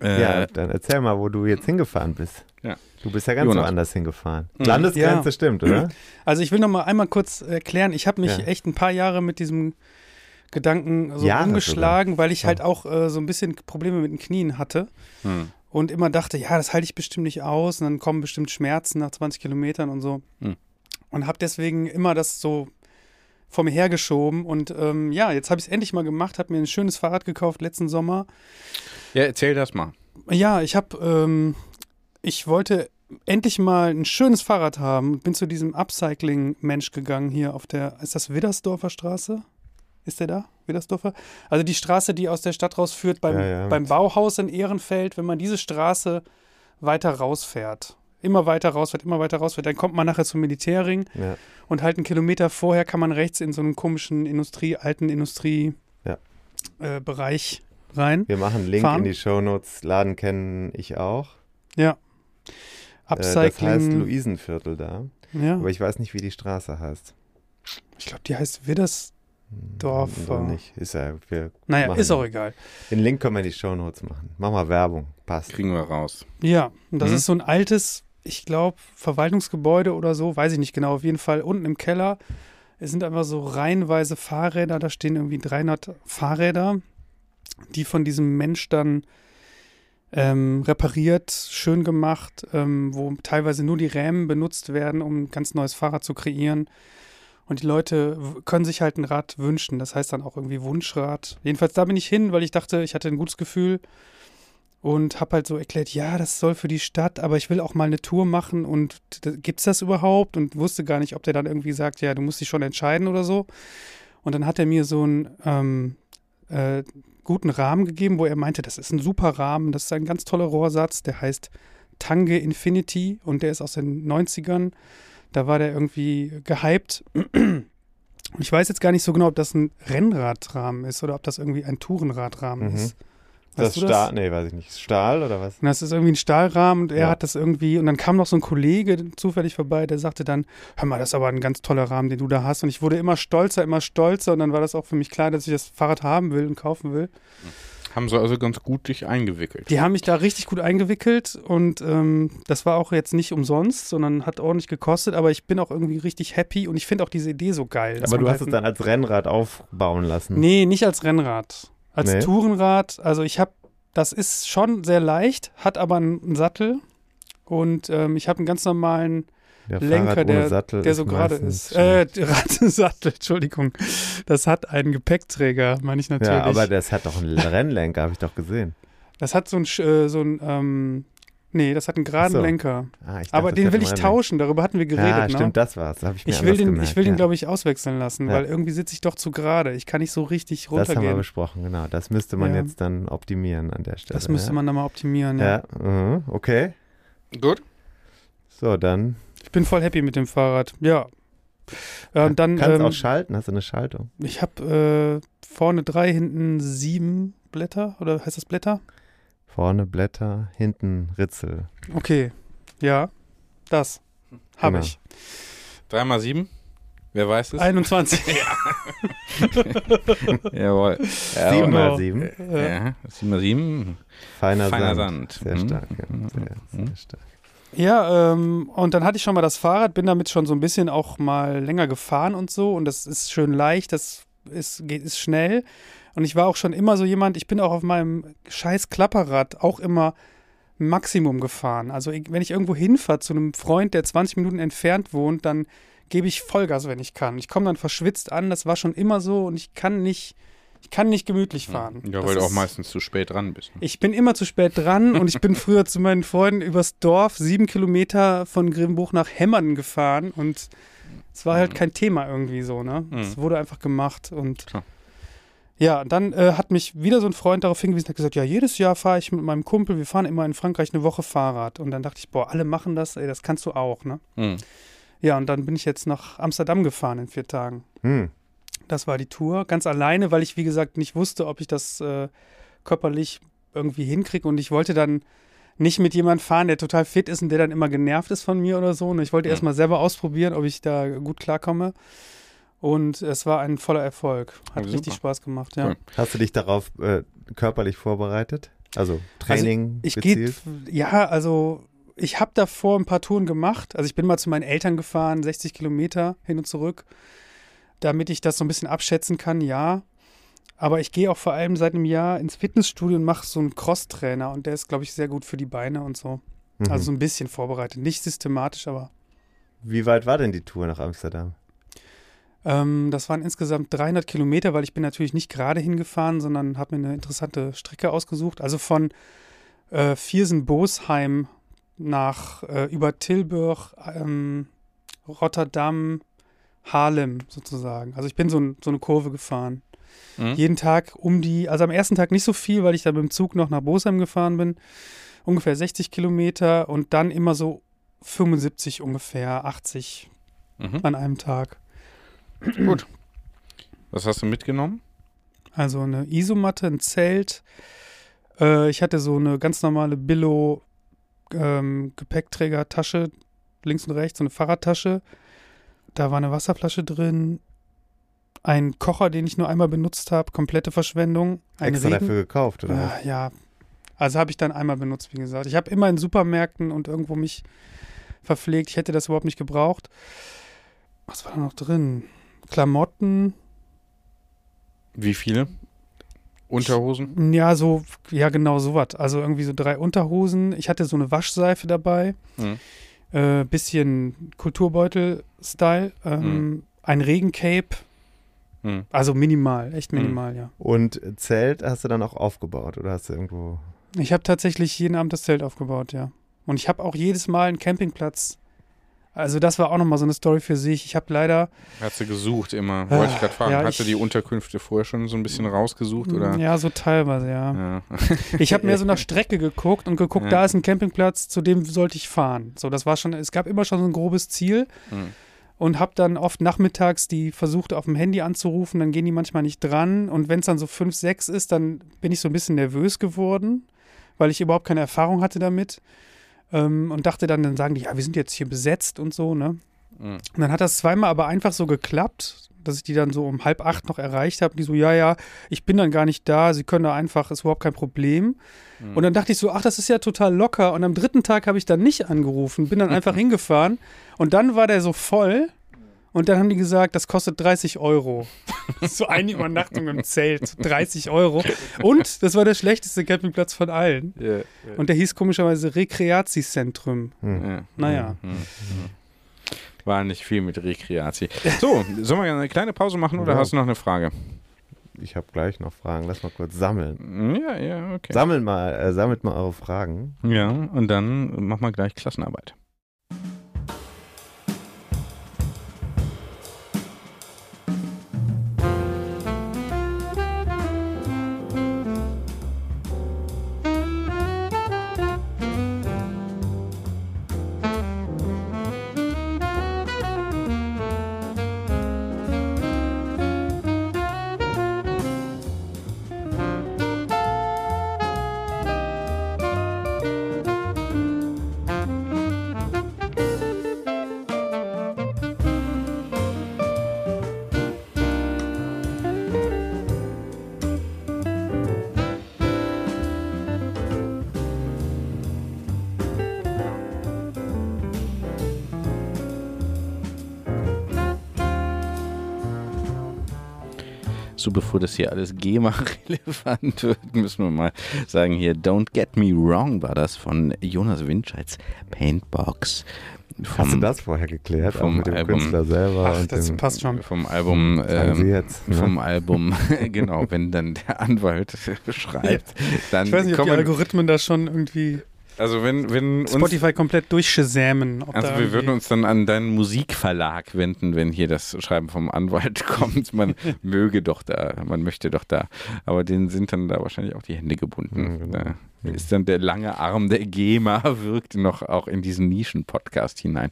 Äh, Ja, dann erzähl mal, wo du jetzt hingefahren bist. Du bist ja ganz Jonas. woanders hingefahren. Mhm. Landesgrenze Ja. stimmt, oder? Also ich will noch mal einmal kurz erklären, ich habe mich Ja. echt ein paar Jahre mit diesem Gedanken so Jahre umgeschlagen, weil ich Ja. halt auch äh, so ein bisschen Probleme mit den Knien hatte hm. und immer dachte, ja, das halte ich bestimmt nicht aus und dann kommen bestimmt Schmerzen nach 20 Kilometern und so. Hm. Und habe deswegen immer das so vor mir hergeschoben und ähm, ja, jetzt habe ich es endlich mal gemacht, habe mir ein schönes Fahrrad gekauft letzten Sommer. ja, erzähl das mal. Ja, ich habe, ähm, ich wollte endlich mal ein schönes Fahrrad haben. Bin zu diesem Upcycling-Mensch gegangen hier auf der, ist das Widdersdorfer Straße? Ist der da? Widdersdorfer? Also die Straße, die aus der Stadt rausführt beim, Ja, ja. beim Bauhaus in Ehrenfeld. Wenn man diese Straße weiter rausfährt, immer weiter rausfährt, immer weiter rausfährt, dann kommt man nachher zum Militärring Ja. und halt einen Kilometer vorher kann man rechts in so einen komischen Industrie, alten Industrie Ja. äh, rein. Wir machen einen Link Fahren. in die Shownotes. Laden kenne ich auch. Ja. Äh, das heißt Upcycling. Luisenviertel da. ja. Aber ich weiß nicht, wie die Straße heißt. Ich glaube, die heißt Widders. Hm, Dorfer. so nicht. Ist ja, wir Naja, machen- ist auch egal. Den Link können wir in die Shownotes machen. Mach mal Werbung. Passt. Kriegen wir raus. Ja, und das Mhm. ist so ein altes, ich glaube, Verwaltungsgebäude oder so, weiß ich nicht genau. Auf jeden Fall unten im Keller. Es sind einfach so reihenweise Fahrräder. Da stehen irgendwie 300 Fahrräder, die von diesem Mensch dann ähm, repariert, schön gemacht, ähm, wo teilweise nur die Rämen benutzt werden, um ein ganz neues Fahrrad zu kreieren. Und die Leute können sich halt ein Rad wünschen. Das heißt dann auch irgendwie Wunschrad. Jedenfalls da bin ich hin, weil ich dachte, ich hatte ein gutes Gefühl. und habe halt so erklärt, ja, das soll für die Stadt, aber ich will auch mal eine Tour machen und gibt's das überhaupt? Und wusste gar nicht, ob der dann irgendwie sagt, ja, du musst dich schon entscheiden oder so. Und dann hat er mir so einen ähm, äh, guten Rahmen gegeben, wo er meinte, das ist ein super Rahmen, das ist ein ganz toller Rohrsatz, der heißt Tange Infinity und der ist aus den 90ern. Da war der irgendwie gehypt. Und ich weiß jetzt gar nicht so genau, ob das ein Rennradrahmen ist oder ob das irgendwie ein Tourenradrahmen Mhm. ist. Das du Stahl, nee, weiß ich nicht. Stahl oder was? Und das ist irgendwie ein Stahlrahmen und er Ja. hat das irgendwie, und dann kam noch so ein Kollege zufällig vorbei, der sagte dann, hör mal, das ist aber ein ganz toller Rahmen, den du da hast. Und ich wurde immer stolzer, immer stolzer und dann war das auch für mich klar, dass ich das Fahrrad haben will und kaufen will. Haben sie also ganz gut dich eingewickelt. Die haben mich da richtig gut eingewickelt und ähm, das war auch jetzt nicht umsonst, sondern hat ordentlich gekostet, aber ich bin auch irgendwie richtig happy und ich finde auch diese Idee so geil. Aber du halt hast es ein- dann als Rennrad aufbauen lassen. Nee, nicht als Rennrad. Als Nee. Tourenrad. Also ich habe, das ist schon sehr leicht, hat aber einen, Sattel und ähm, ich habe einen ganz normalen Der Lenker, der, Sattel der so gerade ist. Äh. Radsattel, Entschuldigung. Das hat einen Gepäckträger, meine ich natürlich. ja, aber das hat doch einen Rennlenker, habe ich doch gesehen. das hat so ein, äh, so ein ähm, nee, das hat einen geraden so. Lenker. Ah, ich aber dachte, den will ich tauschen, darüber hatten wir geredet. Ja, ne? stimmt, das war's. Das ich mir Ich will den, gemerkt, ich will den, ja. glaube ich, auswechseln lassen, Ja. weil irgendwie sitze ich doch zu gerade. Ich kann nicht so richtig Das haben wir runtergehen. besprochen, genau. Das müsste man Ja. jetzt dann optimieren an der Stelle. Das müsste ja. man dann mal optimieren. Ja. Ja, mhm, okay. Gut. So, dann Ich bin voll happy mit dem Fahrrad. Ja. Und dann, kannst ähm, auch schalten, hast du eine Schaltung. ich habe äh, vorne drei, hinten sieben Blätter. Oder heißt das Blätter? Vorne Blätter, hinten Ritzel. Okay. Ja, das habe Genau. ich. Drei mal sieben. Wer weiß es? 21. Jawohl. Sieben genau. mal sieben. Ja. Ja, sieben mal sieben. Feiner, Feiner Sand. Sand. Sehr Mhm. stark. Ja. Mhm. Sehr, sehr Mhm. stark. Ja, ähm, und dann hatte ich schon mal das Fahrrad, bin damit schon so ein bisschen auch mal länger gefahren und so. Und das ist schön leicht, das ist, geht, ist schnell. Und ich war auch schon immer so jemand, ich bin auch auf meinem scheiß Klapperrad auch immer Maximum gefahren. Also wenn ich irgendwo hinfahre zu einem Freund, der 20 Minuten entfernt wohnt, dann gebe ich Vollgas, wenn ich kann. Ich komme dann verschwitzt an, das war schon immer so und ich kann nicht, ich kann nicht gemütlich fahren. Ja, Das weil du auch ist- meistens zu spät dran bist. ich bin immer zu spät dran und ich bin früher zu meinen Freunden übers Dorf sieben Kilometer von Grimbuch nach Hemmern gefahren und es war halt Mhm. kein Thema irgendwie so, ne? Es Mhm. wurde einfach gemacht und Klar. Ja, und dann äh, hat mich wieder so ein Freund darauf hingewiesen, hat gesagt, ja, jedes Jahr fahre ich mit meinem Kumpel, wir fahren immer in Frankreich eine Woche Fahrrad und dann dachte ich, boah, alle machen das, ey, das kannst du auch, ne? Hm. Ja, und dann bin ich jetzt nach Amsterdam gefahren in vier Tagen. Hm. Das war die Tour, ganz alleine, weil ich, wie gesagt, nicht wusste, ob ich das äh, körperlich irgendwie hinkriege. Und ich wollte dann nicht mit jemandem fahren, der total fit ist und der dann immer genervt ist von mir oder so. Und ich wollte Mhm. erst mal selber ausprobieren, ob ich da gut klarkomme. Und es war ein voller Erfolg. Hat Ja, richtig super. Spaß gemacht, ja. Cool. Hast du dich darauf äh, körperlich vorbereitet? Also Training Ich gehe, gezielt? ja, also ich habe davor ein paar Touren gemacht. Also ich bin mal zu meinen Eltern gefahren, 60 Kilometer hin und zurück, damit ich das so ein bisschen abschätzen kann, ja. Aber ich gehe auch vor allem seit einem Jahr ins Fitnessstudio und mache so einen Cross-Trainer und der ist, glaube ich, sehr gut für die Beine und so. Mhm. Also so ein bisschen vorbereitet. Nicht systematisch, aber Wie weit war denn die Tour nach Amsterdam? Ähm, das waren insgesamt 300 Kilometer, weil ich bin natürlich nicht gerade hingefahren, sondern habe mir eine interessante Strecke ausgesucht. Also von äh, Viersen-Bosheim nach äh, über Tilburg, ähm, Rotterdam, Haarlem sozusagen. Also ich bin so, ein, so eine Kurve gefahren. Hm? Jeden Tag um die, also am ersten Tag nicht so viel, weil ich da mit dem Zug noch nach Bosheim gefahren bin. Ungefähr 60 Kilometer und dann immer so 75 ungefähr, 80 Mhm. an einem Tag. Gut. Was hast du mitgenommen? Also eine Isomatte, ein Zelt. Äh, ich hatte so eine ganz normale Billo ähm, Gepäckträgertasche, links und rechts, so eine Fahrradtasche. Da war eine Wasserflasche drin. Ein Kocher, den ich nur einmal benutzt habe, komplette Verschwendung. Ein Extra Regen- dafür gekauft, oder? was? Ah, ja, also habe ich dann einmal benutzt, wie gesagt. Ich habe immer in Supermärkten und irgendwo mich verpflegt. Ich hätte das überhaupt nicht gebraucht. Was war da noch drin? Klamotten, Wie viele? Unterhosen? Ja, so, ja, genau sowas. Also irgendwie so drei Unterhosen. Ich hatte so eine Waschseife dabei. Mhm. Äh, bisschen Kulturbeutel-Style. Ähm, Ein Regencape. Hm. Also minimal, echt minimal, ja. Und Zelt hast du dann auch aufgebaut oder hast du irgendwo Ich habe tatsächlich jeden Abend das Zelt aufgebaut, ja. Und ich habe auch jedes Mal einen Campingplatz. Also das war auch nochmal so eine Story für sich. Ich habe leider, Hast du gesucht immer? Wollte ich gerade fragen. ja, ich- die Unterkünfte vorher schon so ein bisschen rausgesucht oder? ja, so teilweise, ja. Ja. Ich habe mehr so nach Strecke geguckt und geguckt, Ja. da ist ein Campingplatz, zu dem sollte ich fahren. So, das war schon, es gab immer schon so ein grobes Ziel Hm. und habe dann oft nachmittags die versucht auf dem Handy anzurufen, dann gehen die manchmal nicht dran und wenn es dann so 5, 6 ist, dann bin ich so ein bisschen nervös geworden, weil ich überhaupt keine Erfahrung hatte damit ähm, und dachte dann, dann sagen die, ja, wir sind jetzt hier besetzt und so, ne? Hm. Und dann hat das zweimal aber einfach so geklappt, dass ich die dann so um halb acht noch erreicht habe. Die so, ja, ja, ich bin dann gar nicht da, sie können da einfach, ist überhaupt kein Problem. Und dann dachte ich so, ach, das ist ja total locker. Und am dritten Tag habe ich dann nicht angerufen, bin dann einfach hingefahren. Und dann war der so voll. Und dann haben die gesagt, das kostet 30 Euro. so eine Übernachtung im Zelt, 30 Euro. Und das war der schlechteste Campingplatz von allen. Ja, Und der hieß komischerweise Rekreatiezentrum. ja. Naja. Hm, hm. War nicht viel mit Rekreati. So, sollen wir eine kleine Pause machen oder Ja. hast du noch eine Frage? Ich habe gleich noch Fragen. Lass mal kurz sammeln. Ja, ja, okay. Sammelt mal, äh, sammelt mal eure Fragen. Ja, und dann machen wir gleich Klassenarbeit. So, bevor das hier alles GEMA-relevant wird, müssen wir mal sagen hier, Don't Get Me Wrong war das von Jonas Winscheids Paintbox. Vom, Hast du das vorher geklärt? Auch vom mit dem Album. Künstler selber Ach, und das dem, passt schon. Vom Album, ähm, jetzt. Ne? vom Album, genau, wenn dann der Anwalt schreibt, dann Ich weiß nicht, ob die kommen, Algorithmen da schon irgendwie also wenn, wenn uns Spotify komplett durchschämen. ob Also wir würden uns dann an deinen Musikverlag wenden, wenn hier das Schreiben vom Anwalt kommt. Man möge doch da, man möchte doch da. Aber denen sind dann da wahrscheinlich auch die Hände gebunden. Mhm, genau. Da ist dann der lange Arm der GEMA wirkt noch auch in diesen Nischen-Podcast hinein.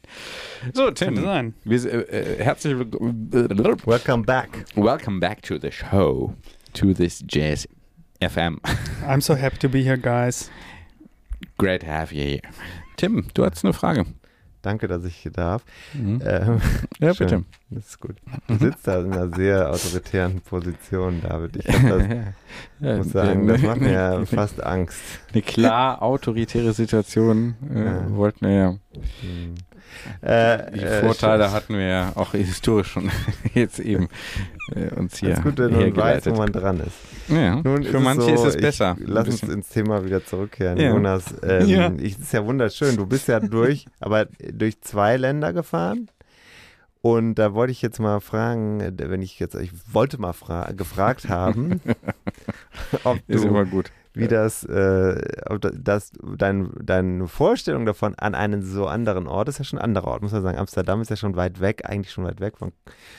So, Tim, sein. wir, äh, äh, herzlich willkommen. Welcome back. Welcome back to the show, to this Jazz FM. I'm so happy to be here, guys. Great to have you here. Tim, du hast eine Frage. Danke, dass ich hier darf. Mhm. Ähm, Ja, schön. bitte. Das ist gut. Du sitzt da in einer sehr autoritären Position, David. Ich hab das, Ja, muss sagen, das macht mir ja fast Angst. eine klar autoritäre Situation äh, Ja. wollten wir ja. Hm. Äh, Die äh, Vorteile hatten wir ja auch historisch schon jetzt eben äh, uns hier Ist gut, wenn man weiß, wo man dran ist. ja, Nun für es manche so, ist es besser. Ich, lass uns ins Thema wieder zurückkehren. Ja. Jonas, ähm, Ja. ich, ist ja wunderschön. Du bist ja durch, aber durch zwei Länder gefahren. Und da wollte ich jetzt mal fragen, wenn ich jetzt, ich wollte mal fra gefragt haben, ob ist du, immer gut. Wie das, äh, das dein, deine Vorstellung davon an einen so anderen Ort ist ja schon ein anderer Ort, muss man sagen. Amsterdam ist ja schon weit weg, eigentlich schon weit weg von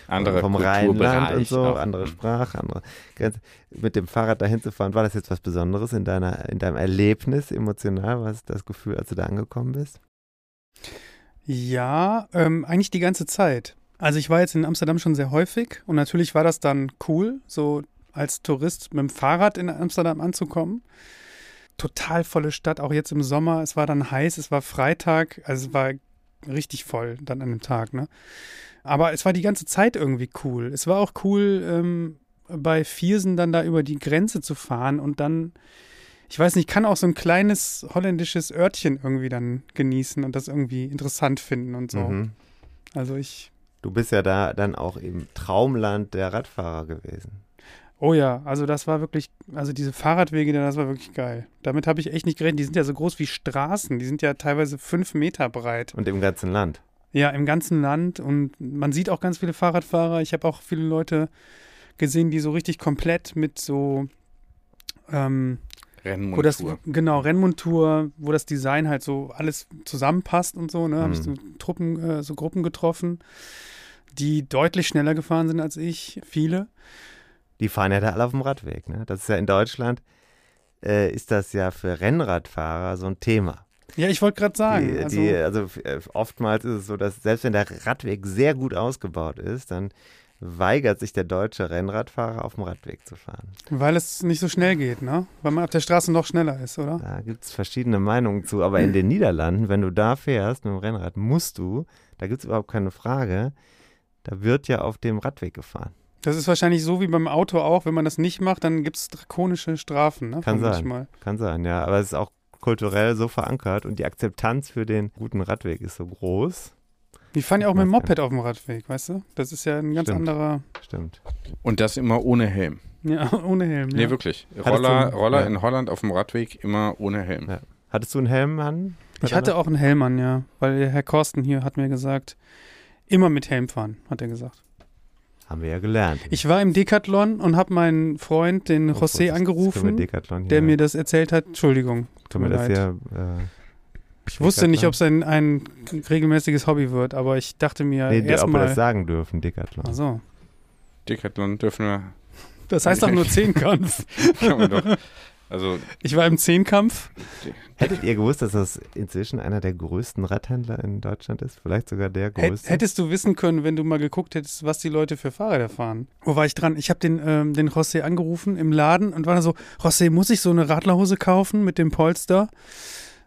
Andere vom Rheinland Kulturbereich und so, auch. andere Sprache, andere Grenze. Mit dem Fahrrad dahin zu fahren, war das jetzt was Besonderes in deiner, in deinem Erlebnis emotional? Was ist das Gefühl, als du da angekommen bist? Ja, ähm, eigentlich die ganze Zeit. Also ich war jetzt in Amsterdam schon sehr häufig und natürlich war das dann cool, so als Tourist mit dem Fahrrad in Amsterdam anzukommen. Total volle Stadt, auch jetzt im Sommer. Es war dann heiß, es war Freitag, also es war richtig voll dann an dem Tag, ne? Aber es war die ganze Zeit irgendwie cool. Es war auch cool, ähm, bei Viersen dann da über die Grenze zu fahren und dann, ich weiß nicht, kann auch so ein kleines holländisches Örtchen irgendwie dann genießen und das irgendwie interessant finden und so. Mhm. Also ich, Du bist ja da dann auch im Traumland der Radfahrer gewesen. Oh ja, also das war wirklich, also diese Fahrradwege, da, das war wirklich geil. Damit habe ich echt nicht gerechnet. Die sind ja so groß wie Straßen. Die sind ja teilweise fünf Meter breit. Und im ganzen Land. Ja, im ganzen Land und man sieht auch ganz viele Fahrradfahrer. Ich habe auch viele Leute gesehen, die so richtig komplett mit so ähm, wo das, Rennmontur. genau, Rennmontur, wo das Design halt so alles zusammenpasst und so, ne? Habe ich so Mhm. Truppen, äh, so Gruppen getroffen, die deutlich schneller gefahren sind als ich, viele. Die fahren ja da alle auf dem Radweg. Ne? Das ist ja in Deutschland, äh, ist das ja für Rennradfahrer so ein Thema. Ja, ich wollte gerade sagen, die, also, die, also äh, oftmals ist es so, dass selbst wenn der Radweg sehr gut ausgebaut ist, dann weigert sich der deutsche Rennradfahrer auf dem Radweg zu fahren. weil es nicht so schnell geht, ne? Weil man auf der Straße noch schneller ist, oder? Da gibt es verschiedene Meinungen zu. Aber in den Niederlanden, wenn du da fährst mit dem Rennrad, musst du, da gibt es überhaupt keine Frage, da wird ja auf dem Radweg gefahren. Das ist wahrscheinlich so wie beim Auto auch, wenn man das nicht macht, dann gibt es drakonische Strafen, ne? Kann sein. ich Mal. Kann sein, ja. Aber es ist auch kulturell so verankert und die Akzeptanz für den guten Radweg ist so groß. Die fahren ja auch mit dem Moped auf dem Radweg, weißt du? Das ist ja ein ganz Stimmt. anderer, Stimmt. Und das immer ohne Helm. ja, ohne Helm. Ja. Nee, wirklich. Roller, du- Roller ja. in Holland auf dem Radweg immer ohne Helm. Ja. Hattest du einen Helm an? Ich hatte auch einen Helm an, ja, weil der Herr Korsten hier hat mir gesagt, immer mit Helm fahren, hat er gesagt. Haben wir ja gelernt. Ich war im Decathlon und habe meinen Freund, den Oh, José, angerufen, der mir das erzählt hat. Entschuldigung, tut mir das leid. hier, äh, Ich wusste nicht, ob es ein, ein regelmäßiges Hobby wird, aber ich dachte mir nee, ob wir erstmal. das sagen dürfen, Decathlon. Also, Decathlon dürfen wir, das heißt doch nur Zehnkampf. kann man doch. Also, Ich war im Zehnkampf. Hättet ihr gewusst, dass das inzwischen einer der größten Radhändler in Deutschland ist? Vielleicht sogar der größte? Hättest du wissen können, wenn du mal geguckt hättest, was die Leute für Fahrräder fahren. Wo war ich dran? Ich habe den, ähm, den José angerufen im Laden und war da so, José, muss ich so eine Radlerhose kaufen mit dem Polster?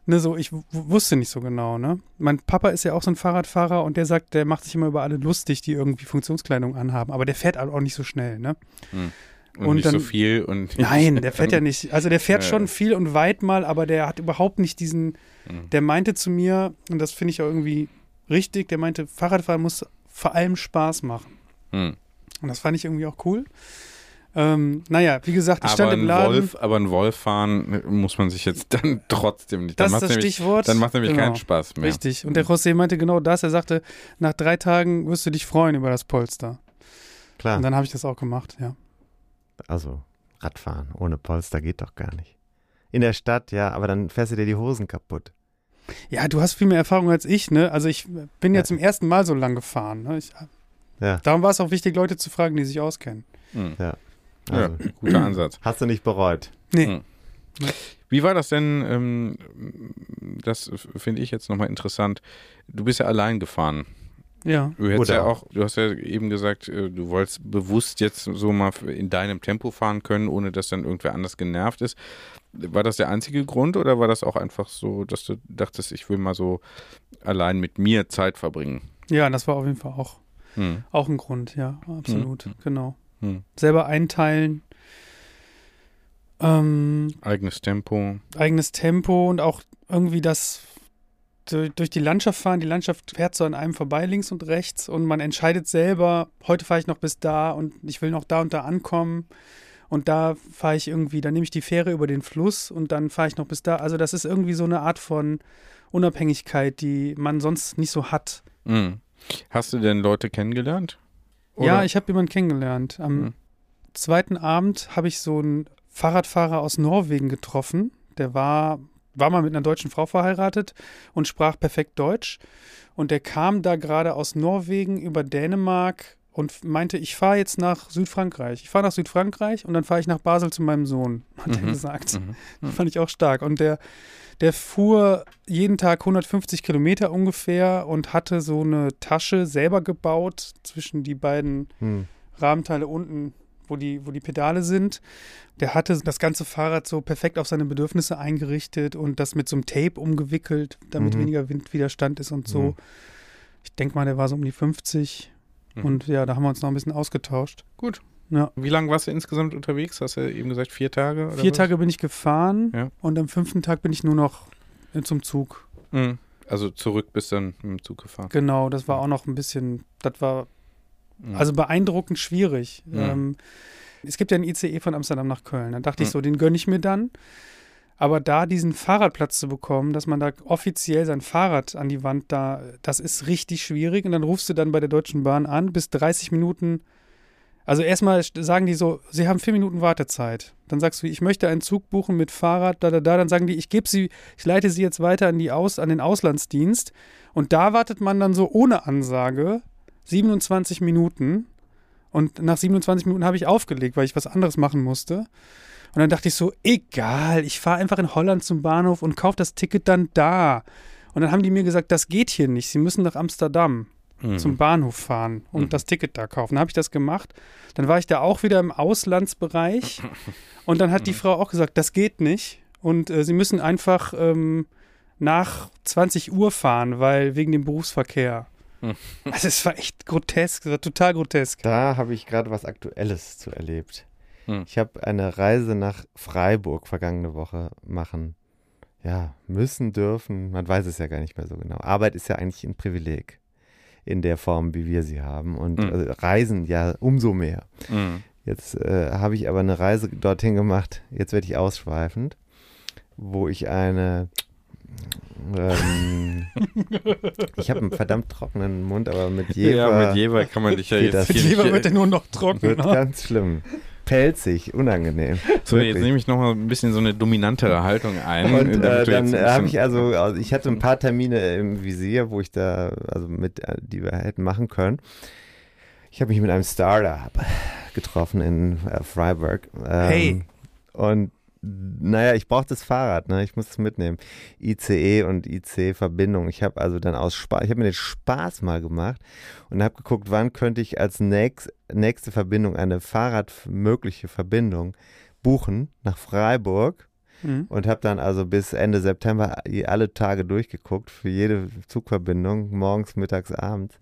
Ne, so, ich wusste nicht so genau, ne? Mein Papa ist ja auch so ein Fahrradfahrer und der sagt, der macht sich immer über alle lustig, die irgendwie Funktionskleidung anhaben, aber der fährt auch nicht so schnell, ne? Und, Und nicht dann- so viel. Und Nein, der fährt ja nicht. Also der fährt Ja. schon viel und weit mal, aber der hat überhaupt nicht diesen. Mhm. Der meinte zu mir, und das finde ich auch irgendwie richtig, der meinte, Fahrradfahren muss vor allem Spaß machen. Hm. Und das fand ich irgendwie auch cool. Ähm, naja, wie gesagt, ich Aber stand im ein, Laden. Wolf, aber ein Wolf fahren muss man sich jetzt dann trotzdem nicht. das Dann ist macht das nämlich, Stichwort. dann macht nämlich Genau. keinen Spaß mehr. Richtig. Und der José meinte genau das. Er sagte, nach drei Tagen wirst du dich freuen über das Polster. Klar. Und dann habe ich das auch gemacht, ja. Also, Radfahren ohne Polster geht doch gar nicht. In der Stadt, ja, aber dann fährst du dir die Hosen kaputt. Ja, du hast viel mehr Erfahrung als ich, ne? Also ich bin Ja. ja zum ersten Mal so lang gefahren. Ne? Ich, Ja, darum war es auch wichtig, Leute zu fragen, die sich auskennen. Hm. also, Ja, guter Ansatz. hast du nicht bereut. Nee. Hm. Wie war das denn? Ähm, das finde ich jetzt nochmal interessant. Du bist ja allein gefahren. Ja. Du hättest Oder ja auch, du hast ja eben gesagt, äh, du wolltest bewusst jetzt so mal in deinem Tempo fahren können, ohne dass dann irgendwer anders genervt ist. War das der einzige Grund oder war das auch einfach so, dass du dachtest, ich will mal so allein mit mir Zeit verbringen? Ja, das war auf jeden Fall auch, Hm. auch ein Grund, ja, absolut. Hm. Genau. Hm. Selber einteilen. Ähm, Eigenes Tempo. eigenes Tempo und auch irgendwie das durch die Landschaft fahren. Die Landschaft fährt so an einem vorbei, links und rechts, und man entscheidet selber, heute fahre ich noch bis da und ich will noch da und da ankommen. Und da fahre ich irgendwie, dann nehme ich die Fähre über den Fluss und dann fahre ich noch bis da. Also das ist irgendwie so eine Art von Unabhängigkeit, die man sonst nicht so hat. Hm. Hast du denn Leute kennengelernt? Ja, Oder- ich habe jemanden kennengelernt. Am Hm. zweiten Abend habe ich so einen Fahrradfahrer aus Norwegen getroffen. Der war, war mal mit einer deutschen Frau verheiratet und sprach perfekt Deutsch. Und der kam da gerade aus Norwegen über Dänemark und meinte, ich fahre jetzt nach Südfrankreich. Ich fahre nach Südfrankreich und dann fahre ich nach Basel zu meinem Sohn, hat er Mhm. gesagt. Mhm. Das fand ich auch stark. Und der, der fuhr jeden Tag 150 Kilometer ungefähr und hatte so eine Tasche selber gebaut zwischen die beiden Hm. Rahmenteile unten, wo die, wo die Pedale sind. Der hatte das ganze Fahrrad so perfekt auf seine Bedürfnisse eingerichtet und das mit so einem Tape umgewickelt, damit Mhm. weniger Windwiderstand ist und so. Mhm. Ich denke mal, der war so um die 50. Mhm. Und ja, da haben wir uns noch ein bisschen ausgetauscht. Gut. Ja. Wie lange warst du insgesamt unterwegs? Hast du eben gesagt, vier Tage? Vier was? Tage bin ich gefahren Ja. und am fünften Tag bin ich nur noch äh, zum Zug. Mhm. Also zurück bis dann mit dem Zug gefahren. Genau, das war auch noch ein bisschen, das war Mhm. also beeindruckend schwierig. Mhm. Ähm, es gibt ja einen ICE von Amsterdam nach Köln. Da dachte ich Mhm. so, den gönne ich mir dann. Aber da diesen Fahrradplatz zu bekommen, dass man da offiziell sein Fahrrad an die Wand da, das ist richtig schwierig. Und dann rufst du dann bei der Deutschen Bahn an, bis 30 Minuten. Also erstmal sagen die so, sie haben vier Minuten Wartezeit. Dann sagst du, ich möchte einen Zug buchen mit Fahrrad, da, da, da. Dann sagen die, ich gebe sie, ich leite sie jetzt weiter an, die Aus, an den Auslandsdienst. Und da wartet man dann so ohne Ansage 27 Minuten. Und nach 27 Minuten habe ich aufgelegt, weil ich was anderes machen musste. Und dann dachte ich so, egal, ich fahre einfach in Holland zum Bahnhof und kaufe das Ticket dann da. Und dann haben die mir gesagt, das geht hier nicht, sie müssen nach Amsterdam Mhm. zum Bahnhof fahren und Mhm. das Ticket da kaufen. Dann habe ich das gemacht. Dann war ich da auch wieder im Auslandsbereich. und dann hat Mhm. die Frau auch gesagt, das geht nicht. Und äh, sie müssen einfach ähm, nach 20 Uhr fahren, weil wegen dem Berufsverkehr. Also es war echt grotesk, es war total grotesk. Da habe ich gerade was Aktuelles zu erlebt. Hm. Ich habe eine Reise nach Freiburg vergangene Woche machen. Ja, müssen, dürfen, man weiß es ja gar nicht mehr so genau. Arbeit ist ja eigentlich ein Privileg in der Form, wie wir sie haben. Und Hm. äh, Reisen ja umso mehr. Mhm. Jetzt äh, habe ich aber eine Reise dorthin gemacht. Jetzt werde ich ausschweifend, wo ich eine. Ähm, ich habe einen verdammt trockenen Mund, aber mit Jever Ja, mit Jever kann man dich ja jetzt das. hier Lieber nicht, wird er nur noch trocken. wird ne? ganz schlimm. Pelzig, unangenehm. So, jetzt Wirklich. nehme ich nochmal ein bisschen so eine dominantere Haltung ein. Und äh, dann jetzt habe ich also, also, ich hatte ein paar Termine im Visier, wo ich da, also mit, äh, die wir hätten machen können. Ich habe mich mit einem Startup getroffen in äh, Freiburg. Ähm, Hey. Und naja, ich brauche das Fahrrad, ne? Ich muss es mitnehmen. ICE und IC-Verbindung. Ich habe also dann aus Spaß, ich habe mir den Spaß mal gemacht und habe geguckt, wann könnte ich als nächst, nächste Verbindung eine fahrradmögliche Verbindung buchen nach Freiburg Mhm. und habe dann also bis Ende September alle Tage durchgeguckt für jede Zugverbindung, morgens, mittags, abends.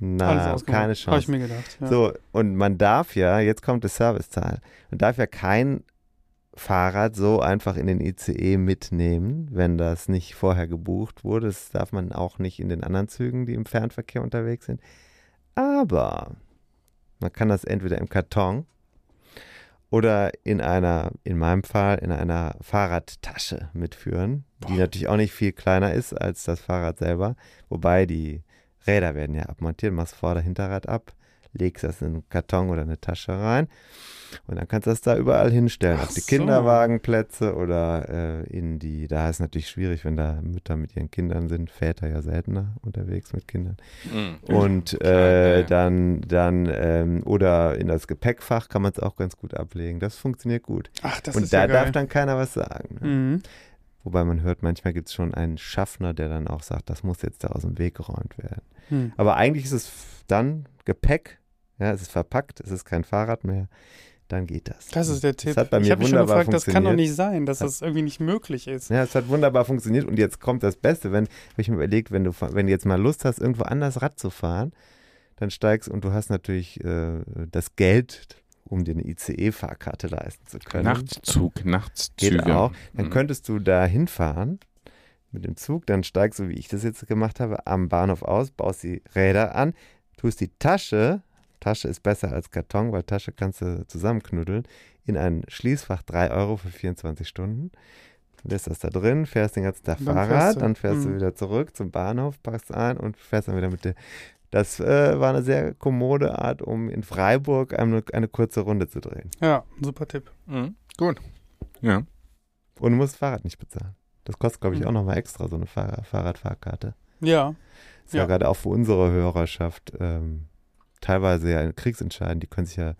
Na, keine Habe ich Chance. mir gedacht. Ja. So, und man darf ja, jetzt kommt das Serviceteil, man darf ja kein Fahrrad so einfach in den ICE mitnehmen, wenn das nicht vorher gebucht wurde. Das darf man auch nicht in den anderen Zügen, die im Fernverkehr unterwegs sind. Aber man kann das entweder im Karton oder in einer, in meinem Fall, in einer Fahrradtasche mitführen, die natürlich auch nicht viel kleiner ist als das Fahrrad selber. Wobei die Räder werden ja abmontiert, machst Vorder-, Hinterrad ab, legst das in einen Karton oder eine Tasche rein und dann kannst du das da überall hinstellen. Ach Auf die so. Kinderwagenplätze oder äh, in die, da ist es natürlich schwierig, wenn da Mütter mit ihren Kindern sind, Väter ja seltener unterwegs mit Kindern. Mhm. Und äh, dann, dann ähm, oder in das Gepäckfach kann man es auch ganz gut ablegen. Das funktioniert gut. Ach, das und ist da ja darf geil. dann keiner was sagen. Ne? Mhm. Wobei man hört, manchmal gibt es schon einen Schaffner, der dann auch sagt, das muss jetzt da aus dem Weg geräumt werden. Mhm. Aber eigentlich ist es dann Gepäck, ja, es ist verpackt, es ist kein Fahrrad mehr, dann geht das. Das ist der Tipp. Das hat bei ich mir habe mich schon wunderbar gefragt, das kann doch nicht sein, dass das irgendwie nicht möglich ist. Ja, es hat wunderbar funktioniert und jetzt kommt das Beste, wenn, wenn ich mir überlegt, wenn du, wenn du jetzt mal Lust hast, irgendwo anders Rad zu fahren, dann steigst und du hast natürlich äh, das Geld, um dir eine ICE-Fahrkarte leisten zu können. Nachtzug, Nachtszüge. Geht auch. Dann Mhm. könntest du da hinfahren mit dem Zug, dann steigst du, wie ich das jetzt gemacht habe, am Bahnhof aus, baust die Räder an, tust die Tasche, Tasche ist besser als Karton, weil Tasche kannst du zusammenknuddeln, in ein Schließfach 3 Euro für 24 Stunden. Lässt das da drin, fährst den ganzen Tag dann Fahrrad, fährst du. dann fährst du Mhm. wieder zurück zum Bahnhof, packst ein und fährst dann wieder mit der. Das äh, war eine sehr kommode Art, um in Freiburg eine, eine kurze Runde zu drehen. Ja, super Tipp. Mhm. Gut. Ja. Und du musst das Fahrrad nicht bezahlen. Das kostet, glaube ich, Mhm. auch nochmal extra, so eine Fahr Fahrradfahrkarte. Ja. Ist ja, Ja. gerade auch für unsere Hörerschaft ähm, teilweise ja kriegsentscheidend. Die können sich ja,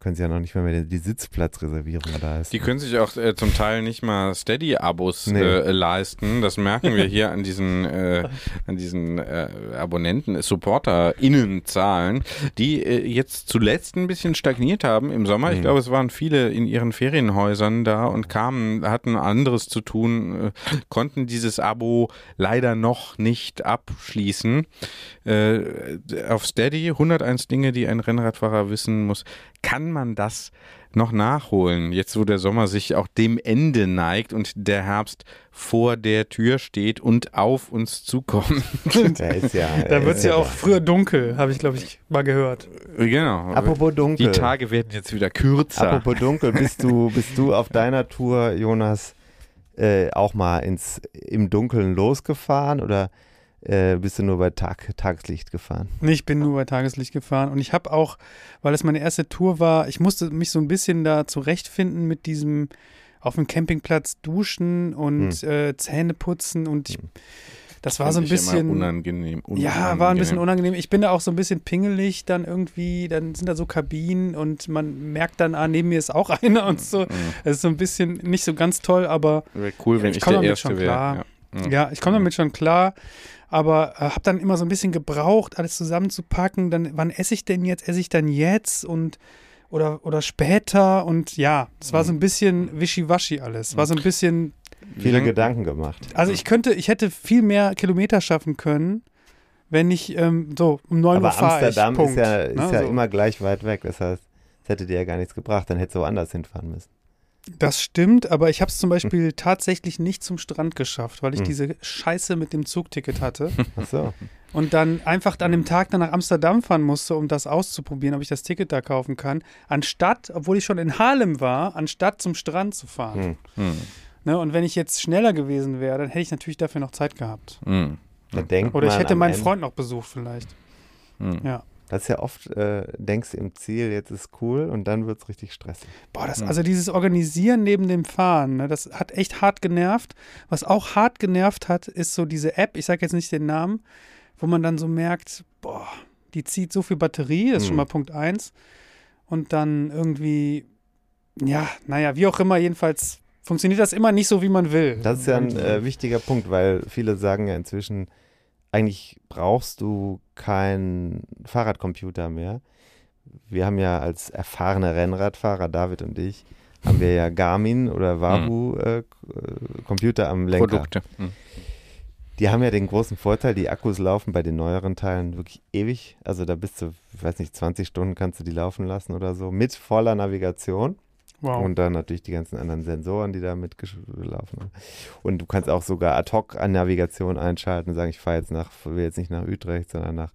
können sich ja noch nicht mal mehr die Sitzplatzreservierung da ist. Die können sich auch äh, zum Teil nicht mal Steady-Abos Nee. äh, leisten. Das merken wir hier an diesen, äh, an diesen äh, Abonnenten, SupporterInnen-Zahlen, die äh, jetzt zuletzt ein bisschen stagniert haben im Sommer. Ich Mhm. glaube, es waren viele in ihren Ferienhäusern da und kamen, hatten anderes zu tun, äh, konnten dieses Abo leider noch nicht abschließen. Auf Steady 101 Dinge, die ein Rennradfahrer wissen muss. Kann man das noch nachholen, jetzt wo der Sommer sich auch dem Ende neigt und der Herbst vor der Tür steht und auf uns zukommt? Ist ja, Da wird es ist ja auch früher dunkel, habe ich, glaube ich, mal gehört. genau. Apropos dunkel. die Tage werden jetzt wieder kürzer. Apropos dunkel, bist du, bist du auf deiner Tour, Jonas, äh, auch mal ins, im Dunkeln losgefahren oder äh, bist du nur bei Tag, Tageslicht gefahren? Nee, Ich bin nur bei Tageslicht gefahren und ich habe auch, weil es meine erste Tour war, ich musste mich so ein bisschen da zurechtfinden mit diesem auf dem Campingplatz duschen und äh, Zähne putzen und ich, das war so ein bisschen unangenehm. Ja, war ein bisschen unangenehm. Ich bin da auch so ein bisschen pingelig dann irgendwie. Dann sind da so Kabinen und man merkt dann, ah, neben mir ist auch einer und so. Das ist so ein bisschen nicht so ganz toll, aber Wäre cool, wenn Ich ich, der damit Erste schon wäre. klar. Ja. ja, ich komme damit schon klar. Aber äh, habe dann immer so ein bisschen gebraucht, alles zusammenzupacken. Dann, wann esse ich denn jetzt? Esse ich dann jetzt und oder, oder später? Und ja, es war so ein bisschen wischiwaschi alles. War so ein bisschen Viele lang- Gedanken gemacht. also ich könnte, ich hätte viel mehr Kilometer schaffen können, wenn ich ähm, so um 9 Uhr Aber fahre ich. Amsterdam Punkt. ist ja, ist Ne, ja so. immer gleich weit weg. Das heißt, es hätte dir ja gar nichts gebracht. Dann hättest du woanders hinfahren müssen. Das stimmt, aber ich habe es zum Beispiel tatsächlich nicht zum Strand geschafft, weil ich Hm. diese Scheiße mit dem Zugticket hatte Ach so. und dann einfach an dem Tag dann nach Amsterdam fahren musste, um das auszuprobieren, ob ich das Ticket da kaufen kann, anstatt, obwohl ich schon in Harlem war, anstatt zum Strand zu fahren. Hm. Hm. Ne, und wenn ich jetzt schneller gewesen wäre, dann hätte ich natürlich dafür noch Zeit gehabt. Hm. Da denkt Oder ich man hätte meinen Ende- Freund noch besucht vielleicht. Hm. Ja. Das ist ja oft, äh, denkst du im Ziel, jetzt ist cool und dann wird es richtig stressig. Boah, das, Hm. also dieses Organisieren neben dem Fahren, ne, das hat echt hart genervt. Was auch hart genervt hat, ist so diese App, ich sage jetzt nicht den Namen, wo man dann so merkt, boah, die zieht so viel Batterie, das ist schon Hm. mal Punkt eins. Und dann irgendwie, ja, naja, wie auch immer, jedenfalls funktioniert das immer nicht so, wie man will. Das ist ja ein äh, wichtiger Punkt, weil viele sagen ja inzwischen, eigentlich brauchst du keinen Fahrradcomputer mehr. Wir haben ja als erfahrene Rennradfahrer, David und ich, haben wir ja Garmin oder Wahoo äh, K- äh, Computer am Lenker. Produkte. Hm. Die haben ja den großen Vorteil, die Akkus laufen bei den neueren Teilen wirklich ewig. Also da bist du, ich weiß nicht, 20 Stunden kannst du die laufen lassen oder so, mit voller Navigation. Wow. Und dann natürlich die ganzen anderen Sensoren, die da mitgelaufen haben. Und du kannst auch sogar ad hoc an Navigation einschalten und sagen, ich fahre jetzt nach, will jetzt nicht nach Utrecht, sondern nach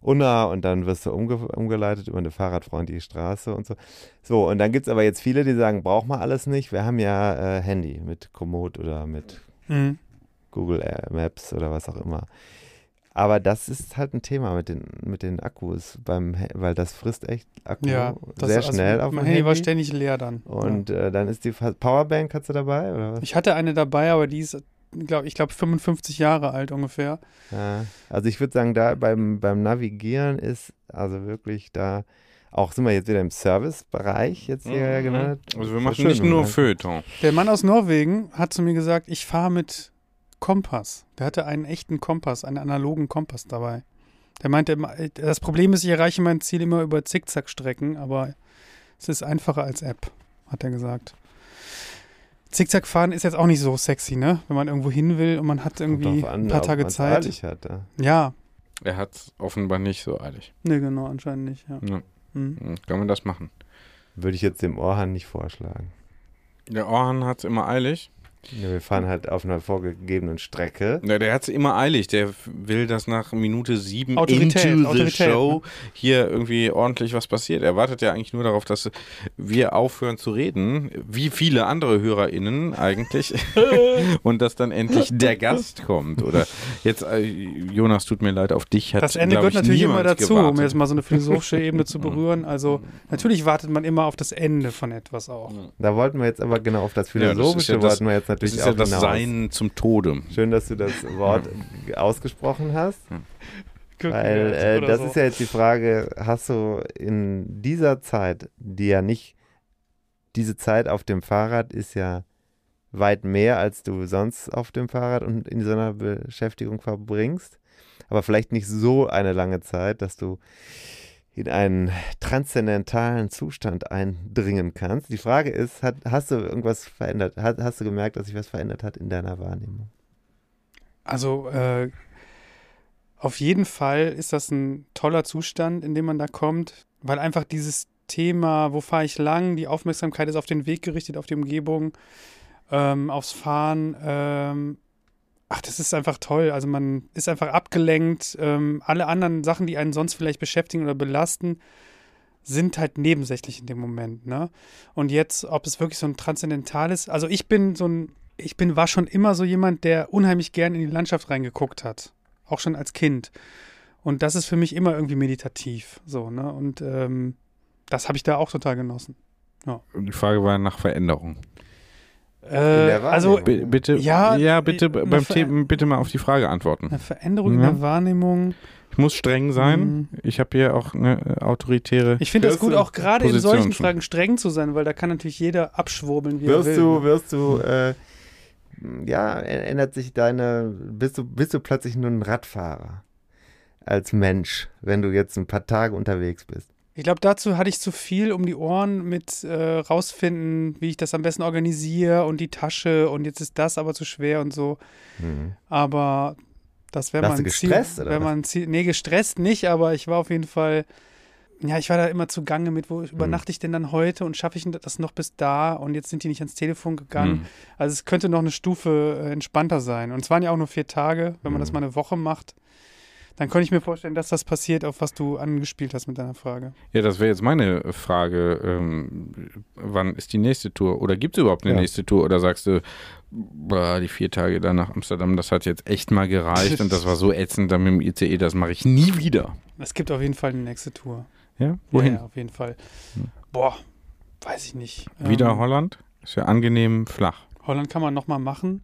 Unna und dann wirst du umge umgeleitet über eine fahrradfreundliche Straße und so. So, und dann gibt es aber jetzt viele, die sagen, braucht man alles nicht. Wir haben ja äh, Handy mit Komoot oder mit Mhm. Google äh, Maps oder was auch immer. Aber das ist halt ein Thema mit den, mit den Akkus, beim, weil das frisst echt Akku Ja, das, sehr also schnell auf Mein dem Handy war Handy. ständig leer dann. Und äh, dann ist die Powerbank, hast du dabei? Oder was? Ich hatte eine dabei, aber die ist, glaub, ich glaube, 55 Jahre alt ungefähr. Ja, also ich würde sagen, da beim, beim Navigieren ist also wirklich da, auch sind wir jetzt wieder im Servicebereich jetzt hier Mhm. gelandet. Also wir machen nicht nur Feuilleton. Der Mann aus Norwegen hat zu mir gesagt, ich fahre mit Kompass. Der hatte einen echten Kompass, einen analogen Kompass dabei. Der meinte, immer, äh, das Problem ist, ich erreiche mein Ziel immer über Zickzackstrecken, aber es ist einfacher als App, hat er gesagt. Zickzack fahren ist jetzt auch nicht so sexy, ne? Wenn man irgendwo hin will und man hat irgendwie an, ein paar Tage Zeit. eilig Hat, ja. Ja, Er hat es offenbar nicht so eilig. ne, genau, anscheinend nicht. Ja. Ja. Hm. Hm, Kann man das machen? Würde ich jetzt dem Orhan nicht vorschlagen. Der Orhan hat es immer eilig. Ja, wir fahren halt auf einer vorgegebenen Strecke. Ja, der hat es immer eilig. Der will, dass nach Minute sieben Autorität, into the Autorität, show hier irgendwie ordentlich was passiert. Er wartet ja eigentlich nur darauf, dass wir aufhören zu reden, wie viele andere HörerInnen eigentlich, und dass dann endlich der Gast kommt. Oder jetzt, äh, Jonas, tut mir leid, auf dich hat Das Ende gehört ich, natürlich immer dazu, um gewartet. jetzt mal so eine philosophische Ebene zu berühren. Also natürlich wartet man immer auf das Ende von etwas auch. Da wollten wir jetzt aber genau auf das Ja, das Philosophische ja das- wollten wir jetzt Das natürlich ist auch ja das hinaus. Sein zum Tode. Schön, dass du das Wort ausgesprochen hast. Weil äh, das so. ist ja jetzt die Frage, hast du in dieser Zeit, die ja nicht, diese Zeit auf dem Fahrrad ist ja weit mehr, als du sonst auf dem Fahrrad und in so einer Beschäftigung verbringst, aber vielleicht nicht so eine lange Zeit, dass du in einen transzendentalen Zustand eindringen kannst. Die Frage ist, hat, hast du irgendwas verändert? Hast, hast du gemerkt, dass sich was verändert hat in deiner Wahrnehmung? Also äh, auf jeden Fall ist das ein toller Zustand, in dem man da kommt, weil einfach dieses Thema, wo fahre ich lang, die Aufmerksamkeit ist auf den Weg gerichtet, auf die Umgebung, ähm, aufs Fahren. Ähm, ach, das ist einfach toll. Also man ist einfach abgelenkt. Ähm, alle anderen Sachen, die einen sonst vielleicht beschäftigen oder belasten, sind halt nebensächlich in dem Moment. Ne? Und jetzt, ob es wirklich so ein transzendentales, also ich bin so ein, ich bin, war schon immer so jemand, der unheimlich gern in die Landschaft reingeguckt hat. auch schon als Kind. Und das ist für mich immer irgendwie meditativ. So, ne? Und ähm, das habe ich da auch total genossen. Die Frage war nach Veränderung. Äh, der also Wahrnehmung. B bitte, Ja, ja, bitte beim Thema, bitte mal auf die Frage antworten. eine Veränderung in Ja. der Wahrnehmung. Ich muss streng sein. Mhm. Ich habe hier auch eine äh, autoritäre. Ich finde das Hörst gut, auch gerade in solchen schon? Fragen streng zu sein, weil da kann natürlich jeder abschwurbeln, wie Wirst er will. du, wirst du, äh, ja, ändert sich deine, bist du, bist du plötzlich nur ein Radfahrer als Mensch, wenn du jetzt ein paar Tage unterwegs bist? Ich glaube, dazu hatte ich zu viel um die Ohren mit äh, rausfinden, wie ich das am besten organisiere und die Tasche und jetzt ist das aber zu schwer und so. Mhm. Aber das wäre mein du Ziel. gestresst, oder was? mein Ziel. Nee, gestresst nicht, aber ich war auf jeden Fall, ja, ich war da immer zugange mit, wo Mhm. übernachte ich denn dann heute und schaffe ich das noch bis da und jetzt sind die nicht ans Telefon gegangen. Mhm. Also es könnte noch eine Stufe äh, entspannter sein. Und es waren ja auch nur vier Tage, wenn man das Mhm. mal eine Woche macht. Dann könnte ich mir vorstellen, dass das passiert, auf was du angespielt hast mit deiner Frage. Ja, das wäre jetzt meine Frage. Ähm, wann ist die nächste Tour? Oder gibt es überhaupt eine Ja. nächste Tour? Oder sagst du, boah, die vier Tage da nach Amsterdam, das hat jetzt echt mal gereicht und das war so ätzend dann mit dem ICE, das mache ich nie wieder. Es gibt auf jeden Fall eine nächste Tour. Ja? Wohin? Ja, ja, auf jeden Fall. Hm. Boah, weiß ich nicht. Wieder Ähm, Holland? Ist ja angenehm flach. Holland kann man nochmal machen.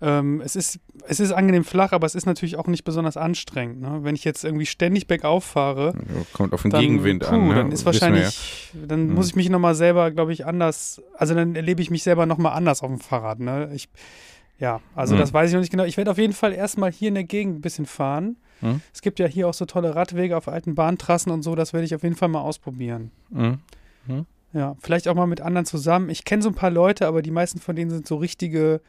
Ähm, es, ist, es ist angenehm flach, aber es ist natürlich auch nicht besonders anstrengend. Ne? Wenn ich jetzt irgendwie ständig bergauf fahre, Kommt auf den dann, Gegenwind puh, an. Ne? dann ist wahrscheinlich, dann Hm. muss ich mich nochmal selber, glaube ich, anders, also dann erlebe ich mich selber nochmal anders auf dem Fahrrad. Ne? Ich, ja, also Hm. das weiß ich noch nicht genau. Ich werde auf jeden Fall erstmal hier in der Gegend ein bisschen fahren. Hm. Es gibt ja hier auch so tolle Radwege auf alten Bahntrassen und so, das werde ich auf jeden Fall mal ausprobieren. ja. Mhm. Ja, vielleicht auch mal mit anderen zusammen. Ich kenne so ein paar Leute, aber die meisten von denen sind so richtige,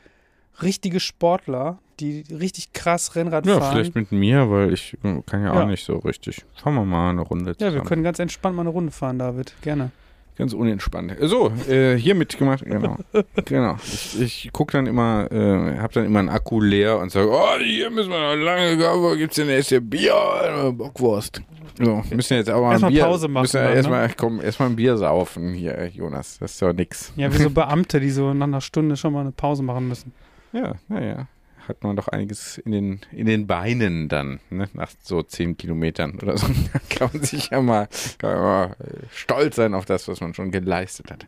richtige Sportler, die richtig krass Rennrad Ja, fahren. vielleicht mit mir, weil ich äh, kann ja, Ja. auch nicht so richtig. Fahren wir mal eine Runde ja, zusammen. wir können ganz entspannt mal eine Runde fahren, David. Gerne. Ganz unentspannt. So, äh, hier mitgemacht, genau. genau. Ich, ich gucke dann immer, äh, habe dann immer einen Akku leer und sage, oh, hier müssen wir noch lange wo gibt's denn erst hier Bier oder Bockwurst? So, müssen jetzt aber mal ein Erstmal Bier, Pause machen Müssen dann, ne? erstmal, komm, erstmal ein Bier saufen hier, Jonas. Das ist doch nix. Ja, wie so Beamte, die so nach einer Stunde schon mal eine Pause machen müssen. Ja, naja. Hat man doch einiges in den, in den Beinen dann, ne? nach so zehn Kilometern oder so. Da kann man sich ja mal, kann man mal äh, stolz sein auf das, was man schon geleistet hat.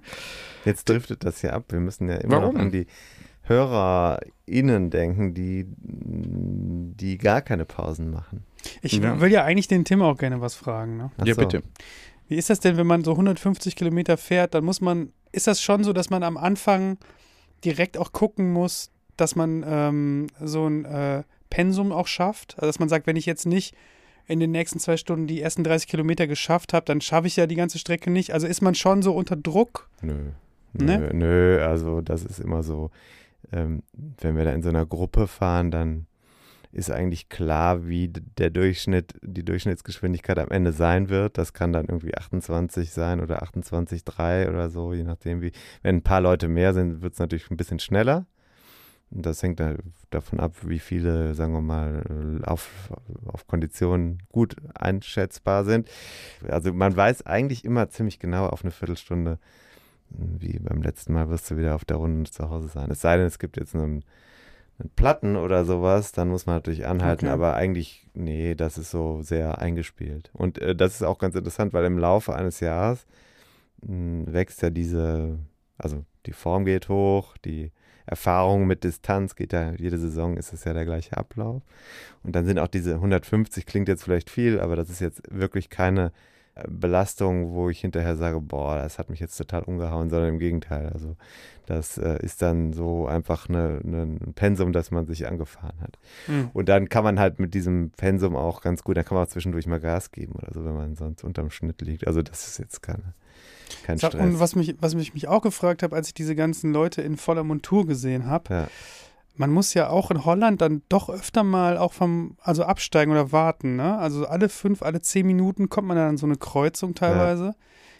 Jetzt driftet das hier ab. Wir müssen ja immer Warum? noch an die HörerInnen denken, die, die gar keine Pausen machen. Ich Ja. will ja eigentlich den Tim auch gerne was fragen. Ne? Ja, so. bitte. Wie ist das denn, wenn man so 150 Kilometer fährt? Dann muss man, ist das schon so, dass man am Anfang direkt auch gucken muss, dass man ähm, so ein äh, Pensum auch schafft? Also, dass man sagt, wenn ich jetzt nicht in den nächsten zwei Stunden die ersten 30 Kilometer geschafft habe, dann schaffe ich ja die ganze Strecke nicht. Also ist man schon so unter Druck? Nö. Nö, Ne? nö, also das ist immer so, ähm, wenn wir da in so einer Gruppe fahren, dann ist eigentlich klar, wie der Durchschnitt, die Durchschnittsgeschwindigkeit am Ende sein wird. Das kann dann irgendwie 28 sein oder 28,3 oder so, je nachdem wie. Wenn ein paar Leute mehr sind, wird es natürlich ein bisschen schneller. Das hängt da davon ab, wie viele, sagen wir mal, auf, auf Konditionen gut einschätzbar sind. Also man weiß eigentlich immer ziemlich genau auf eine Viertelstunde, wie beim letzten Mal wirst du wieder auf der Runde zu Hause sein. Es sei denn, es gibt jetzt einen, einen Platten oder sowas, dann muss man natürlich anhalten, Okay. aber eigentlich, nee, das ist so sehr eingespielt. Und äh, das ist auch ganz interessant, weil im Laufe eines Jahres mh, wächst ja diese, also die Form geht hoch, die Erfahrung mit Distanz geht ja, jede Saison ist es ja der gleiche Ablauf. Und dann sind auch diese 150, klingt jetzt vielleicht viel, aber das ist jetzt wirklich keine äh, Belastung, wo ich hinterher sage, boah, das hat mich jetzt total umgehauen, sondern im Gegenteil. Also das äh, ist dann so einfach eine, eine, ein Pensum, das man sich angefahren hat. Hm. Und dann kann man halt mit diesem Pensum auch ganz gut, dann kann man auch zwischendurch mal Gas geben oder so, wenn man sonst unterm Schnitt liegt. Also das ist jetzt keine, kein Stress. Und was mich, was mich, mich auch gefragt habe, als ich diese ganzen Leute in voller Montur gesehen habe, ja. man muss ja auch in Holland dann doch öfter mal auch vom, also absteigen oder warten, ne? Also alle fünf, alle zehn Minuten kommt man dann an so eine Kreuzung teilweise.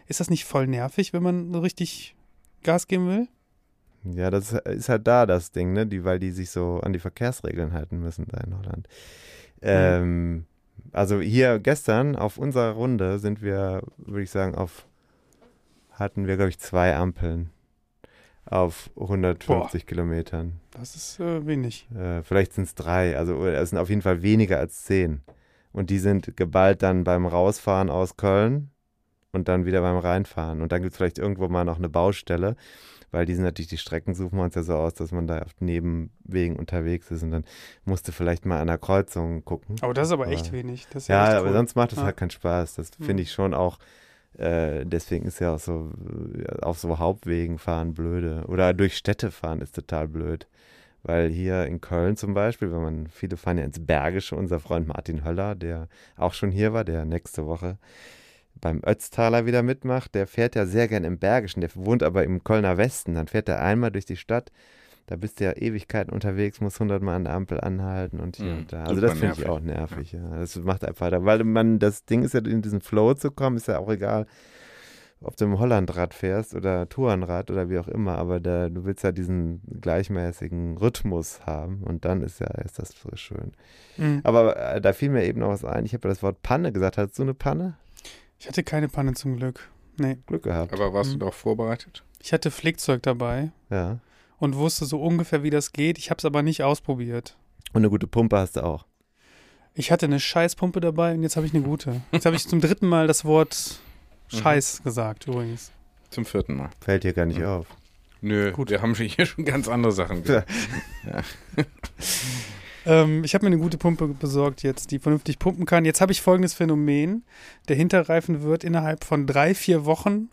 Ist das nicht voll nervig, wenn man so richtig Gas geben will? Ja, das ist halt da das Ding, ne? Die, weil die sich so an die Verkehrsregeln halten müssen da in Holland. Ähm, also hier gestern auf unserer Runde sind wir, würde ich sagen, auf hatten wir, glaube ich, zwei Ampeln. auf 150 Kilometern. Das ist äh, wenig. Äh, vielleicht sind es drei, also es sind auf jeden Fall weniger als zehn. Und die sind geballt dann beim Rausfahren aus Köln und dann wieder beim Reinfahren. Und dann gibt es vielleicht irgendwo mal noch eine Baustelle, weil die sind natürlich, die Strecken suchen wir uns ja so aus, dass man da auf Nebenwegen unterwegs ist und dann musste vielleicht mal an der Kreuzung gucken. Aber das ist aber echt wenig. Das ist Ja, echt aber cool. sonst macht es Ja. halt keinen Spaß. Das Hm. finde ich schon auch. Äh, deswegen ist ja auch so äh, auf so Hauptwegen fahren blöde. Oder durch Städte fahren ist total blöd. Weil hier in Köln zum Beispiel, wenn man, viele fahren ja ins Bergische, unser Freund Martin Höller, der auch schon hier war, der nächste Woche beim Ötztaler wieder mitmacht, der fährt ja sehr gern im Bergischen, der wohnt aber im Kölner Westen, dann fährt er einmal durch die Stadt, da bist du ja Ewigkeiten unterwegs, muss hundertmal an der Ampel anhalten und hier Mhm, und da. Also super das finde ich auch nervig, ja. Das macht einfach, weil man, das Ding ist ja, in diesen Flow zu kommen, ist ja auch egal, ob du im Hollandrad fährst oder Tourenrad oder wie auch immer, aber da, du willst ja diesen gleichmäßigen Rhythmus haben und dann ist ja, ist das so schön. Mhm. Aber äh, da fiel mir eben noch was ein, ich habe ja das Wort Panne gesagt, hattest du eine Panne? Ich hatte keine Panne zum Glück. Nee. Glück gehabt. Aber warst Mhm. du darauf vorbereitet? Ich hatte Flickzeug dabei Ja. Und wusste so ungefähr, wie das geht. Ich habe es aber nicht ausprobiert. Und eine gute Pumpe hast du auch. Ich hatte eine Scheißpumpe dabei und jetzt habe ich eine gute. Jetzt habe ich zum dritten Mal das Wort Scheiß gesagt, übrigens. Zum vierten Mal. Fällt dir gar nicht Mhm. auf. Nö, Gut. wir haben hier schon ganz andere Sachen. Ja. Ähm, ich habe mir eine gute Pumpe besorgt jetzt, die vernünftig pumpen kann. Jetzt habe ich folgendes Phänomen. Der Hinterreifen wird innerhalb von drei, vier Wochen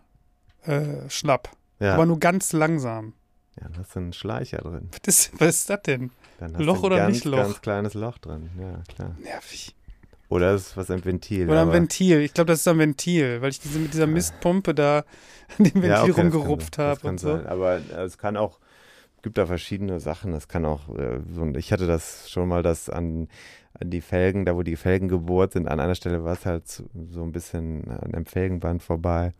äh, schlapp. Ja. Aber nur ganz langsam. Ja, da hast du einen Schleicher drin. Was ist, was ist das denn? Dann Loch ein oder ganz, nicht Loch? ganz kleines Loch drin. Ja, klar. Nervig. Oder ist was im Ventil. Oder ein Ventil. Ich glaube, das ist ein Ventil, weil ich diese, mit dieser Mistpumpe da an dem Ventil Ja, okay, das rumgerupft das habe und so. sein. Aber äh, es kann auch, gibt da verschiedene Sachen. Es kann auch, äh, ein- ich hatte das schon mal, dass an, an die Felgen, da wo die Felgen gebohrt sind, an einer Stelle war es halt so, so ein bisschen an dem Felgenband vorbei.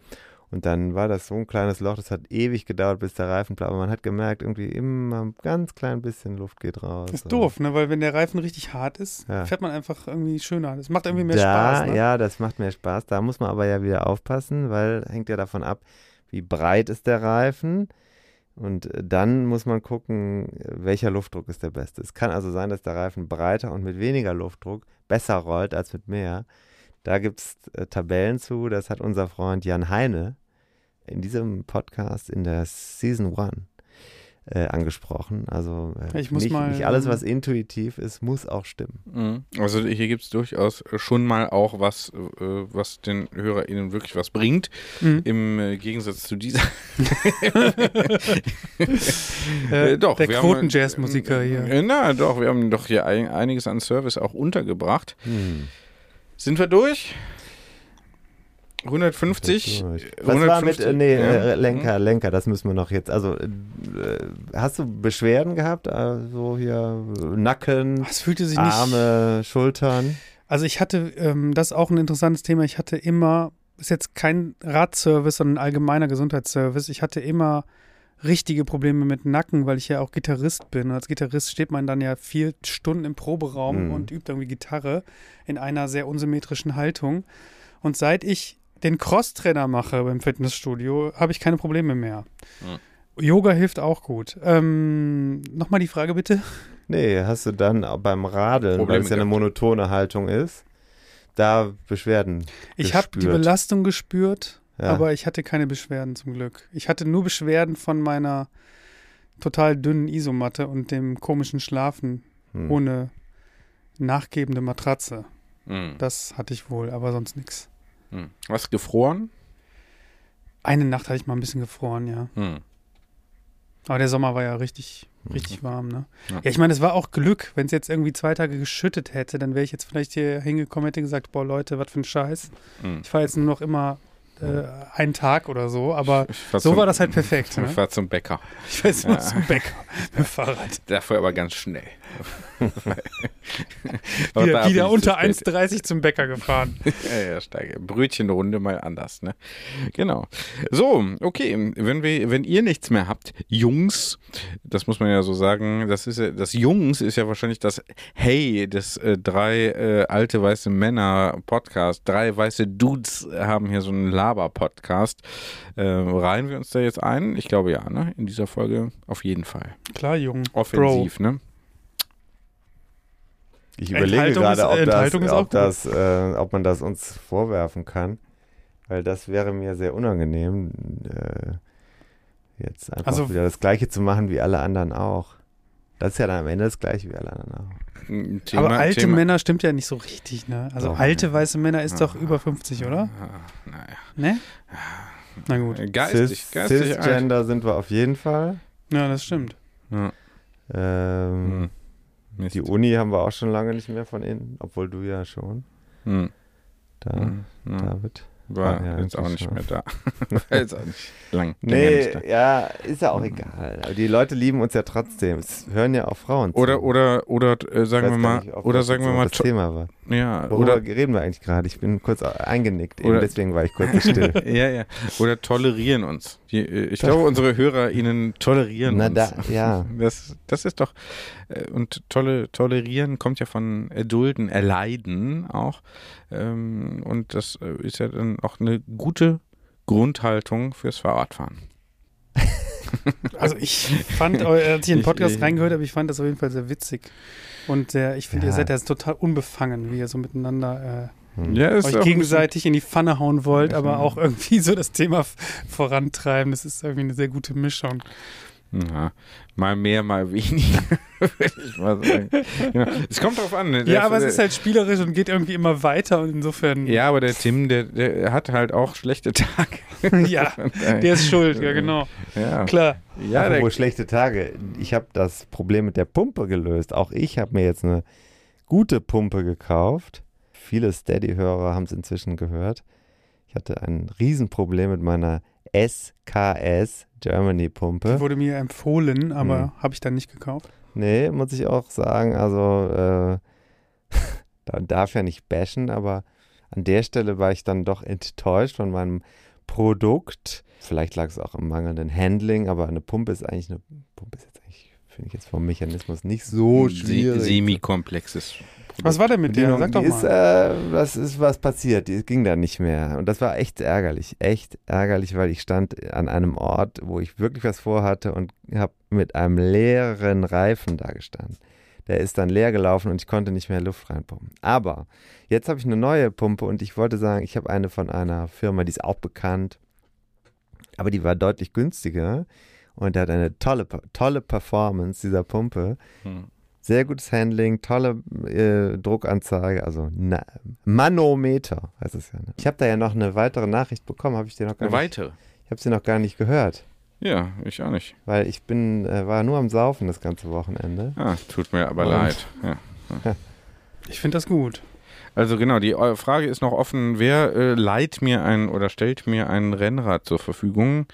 Und dann war das so ein kleines Loch, das hat ewig gedauert, bis der Reifen bleibt. Aber man hat gemerkt, irgendwie immer ein ganz klein bisschen Luft geht raus. Das ist doof, ne? Weil wenn der Reifen richtig hart ist, Ja. fährt man einfach irgendwie schöner. Das macht irgendwie mehr da, Spaß. Ne? Ja, das macht mehr Spaß. Da muss man aber ja wieder aufpassen, weil hängt ja davon ab, wie breit ist der Reifen. Und dann muss man gucken, welcher Luftdruck ist der beste. Es kann also sein, dass der Reifen breiter und mit weniger Luftdruck besser rollt als mit mehr. Da gibt es äh, Tabellen zu, das hat unser Freund Jan Heine in diesem Podcast in der Season 1 äh, angesprochen. Also äh, Ich muss nicht, mal, nicht alles, ähm, was intuitiv ist, muss auch stimmen. Mhm. Also hier gibt es durchaus schon mal auch was, äh, was den HörerInnen wirklich was bringt. Mhm. Im äh, Gegensatz zu dieser. Äh, doch, der Quoten-Jazz-Musiker hier. Äh, Na, doch, wir haben doch hier ein, einiges an Service auch untergebracht. Hm. Sind wir durch? 150? Durch. Was war mit, äh, nee, Ja. äh, Lenker, Lenker, das müssen wir noch jetzt, also äh, hast du Beschwerden gehabt, also hier äh, Nacken, fühlte sich nicht. Arme, Schultern? Also ich hatte, ähm, das ist auch ein interessantes Thema. Ich hatte immer, ist jetzt kein Radservice, sondern ein allgemeiner Gesundheitsservice. Ich hatte immer richtige Probleme mit Nacken, weil ich ja auch Gitarrist bin. Und als Gitarrist steht man dann ja vier Stunden im Proberaum Mhm. und übt irgendwie Gitarre in einer sehr unsymmetrischen Haltung. Und seit ich den Crosstrainer mache beim Fitnessstudio, habe ich keine Probleme mehr. Yoga hilft auch gut. Ähm, Nochmal die Frage bitte. Nee, hast du dann auch beim Radeln, weil Probleme es ja eine monotone Haltung ist, da Beschwerden Ich habe die. Belastung gespürt, Ja. aber ich hatte keine Beschwerden zum Glück. Ich hatte nur Beschwerden von meiner total dünnen Isomatte und dem komischen Schlafen Hm. ohne nachgebende Matratze. Mhm. Das hatte ich wohl, aber sonst nichts. Mhm. Was gefroren? Eine Nacht hatte ich mal ein bisschen gefroren, ja. Mhm. Aber der Sommer war ja richtig, richtig warm, ne? Ja. Ja, ich meine, es war auch Glück. Wenn es jetzt irgendwie zwei Tage geschüttet hätte, dann wäre ich jetzt vielleicht hier hingekommen, hätte gesagt, boah Leute, was für ein Scheiß. Mhm. Ich fahre jetzt nur noch immer äh, einen Tag oder so, aber fahr so zum- war das halt perfekt. Ich Ne? fahr zum Bäcker. Ich nur Ja. zum Bäcker mit dem Fahrrad. Dafür aber ganz schnell. Wieder, wieder unter zu spät. 1,30 zum Bäcker gefahren. Ja, ja, steige. Brötchenrunde mal anders, ne? Genau. So, okay. Wenn wir, wenn ihr nichts mehr habt, Jungs, das muss man ja so sagen, das ist ja, das Jungs ist ja wahrscheinlich das Hey des äh, drei äh, alte weiße Männer Podcast. Drei weiße Dudes haben hier so einen Laber-Podcast. Äh, reihen wir uns da jetzt ein? Ich glaube ja, ne? In dieser Folge auf jeden Fall. Klar, Jung. Offensiv, ne? Ich überlege gerade, ist- ob, das, Enthaltung ist auch ob, das, äh, ob man das uns vorwerfen kann, weil das wäre mir sehr unangenehm, äh, jetzt einfach Also- wieder das Gleiche zu machen wie alle anderen auch. Das ist ja dann am Ende das Gleiche wie alle anderen auch. Ein Thema- Aber alte Thema- Männer stimmt ja nicht so richtig, ne? Also Doch. alte weiße Männer ist doch über 50, oder? Ah, naja. Ne? Na gut. Geistig, Cis, geistig alt. Cisgender sind wir auf jeden Fall. Ja, das stimmt. Ja. Ähm, Hm. Mist. Die Uni haben wir auch schon lange nicht mehr von innen, obwohl du ja schon. Hm. Da, Hm. Ja. David. War Ah, ja, jetzt auch nicht schon. mehr da. War jetzt auch nicht lang. Nee, ja, ist ja auch egal. Aber die Leute lieben uns ja trotzdem. Es hören ja auch Frauen zu. Oder, oder, oder äh, sagen wir mal, nicht, oder sagen wir mal, das Thema war. Ja, Worüber oder, reden wir eigentlich gerade? Ich bin kurz eingenickt, eben deswegen war ich kurz still. ja, ja, oder tolerieren uns. Die, äh, ich glaube, unsere Hörer ihnen tolerieren Na uns. da, ja. Das, das ist doch, äh, und tolle, tolerieren kommt ja von erdulden, erleiden auch. Ähm, und das äh, ist ja dann auch eine gute Grundhaltung fürs Fahrradfahren. Also ich fand, eu- als ich in den Podcast ich- reingehört habe, ich fand das auf jeden Fall sehr witzig. Und sehr, ich finde, Ja. ihr seid ja total unbefangen, wie ihr so miteinander Hm. Ja, äh, euch gegenseitig in die Pfanne hauen wollt, aber auch irgendwie so das Thema vorantreiben. Das ist irgendwie eine sehr gute Mischung. Ja, mal mehr, mal weniger, würde ich mal sagen. Genau. Es kommt drauf an. ne? Ja, aber es ist halt spielerisch und geht irgendwie immer weiter und insofern, Ja, aber der Tim, der, der hat halt auch schlechte Tage. ja, der ist schuld, ja genau. Ja, Klar. ja der, Apropos schlechte Tage. Ich habe das Problem mit der Pumpe gelöst. Auch ich habe mir jetzt eine gute Pumpe gekauft. Viele Steady-Hörer haben es inzwischen gehört. Ich hatte ein Riesenproblem mit meiner SKS Germany Pumpe. Die wurde mir empfohlen, aber Hm. habe ich dann nicht gekauft. Nee, muss ich auch sagen. Also, äh, da darf ja nicht bashen, aber an der Stelle war ich dann doch enttäuscht von meinem Produkt. Vielleicht lag es auch am mangelnden Handling, aber eine Pumpe ist eigentlich eine Pumpe ist jetzt eigentlich, finde ich jetzt vom Mechanismus nicht so schwierig. semi-komplexes. Was war denn mit? Bedienung, Sag doch mal. Ist, äh, was ist was passiert? Die ging da nicht mehr. Und das war echt ärgerlich. Echt ärgerlich, weil ich stand an einem Ort, wo ich wirklich was vorhatte und habe mit einem leeren Reifen da gestanden. Der ist dann leer gelaufen und ich konnte nicht mehr Luft reinpumpen. Aber jetzt habe ich eine neue Pumpe und ich wollte sagen, ich habe eine von einer Firma, die ist auch bekannt, aber die war deutlich günstiger und der hat eine tolle, tolle Performance dieser Pumpe. Hm. Sehr gutes Handling, tolle äh, Druckanzeige, also na, Manometer heißt es ja. Ne? Ich habe da ja noch eine weitere Nachricht bekommen, habe ich dir noch gar Eine nicht. weitere. Ich habe sie noch gar nicht gehört, Ja, ich auch nicht. weil ich bin äh, war nur am Saufen das ganze Wochenende. Ah, tut mir aber Und? leid. Ja. Ich finde das gut. Also genau, die äh, Frage ist noch offen, wer äh, leiht mir ein oder stellt mir ein Rennrad zur Verfügung?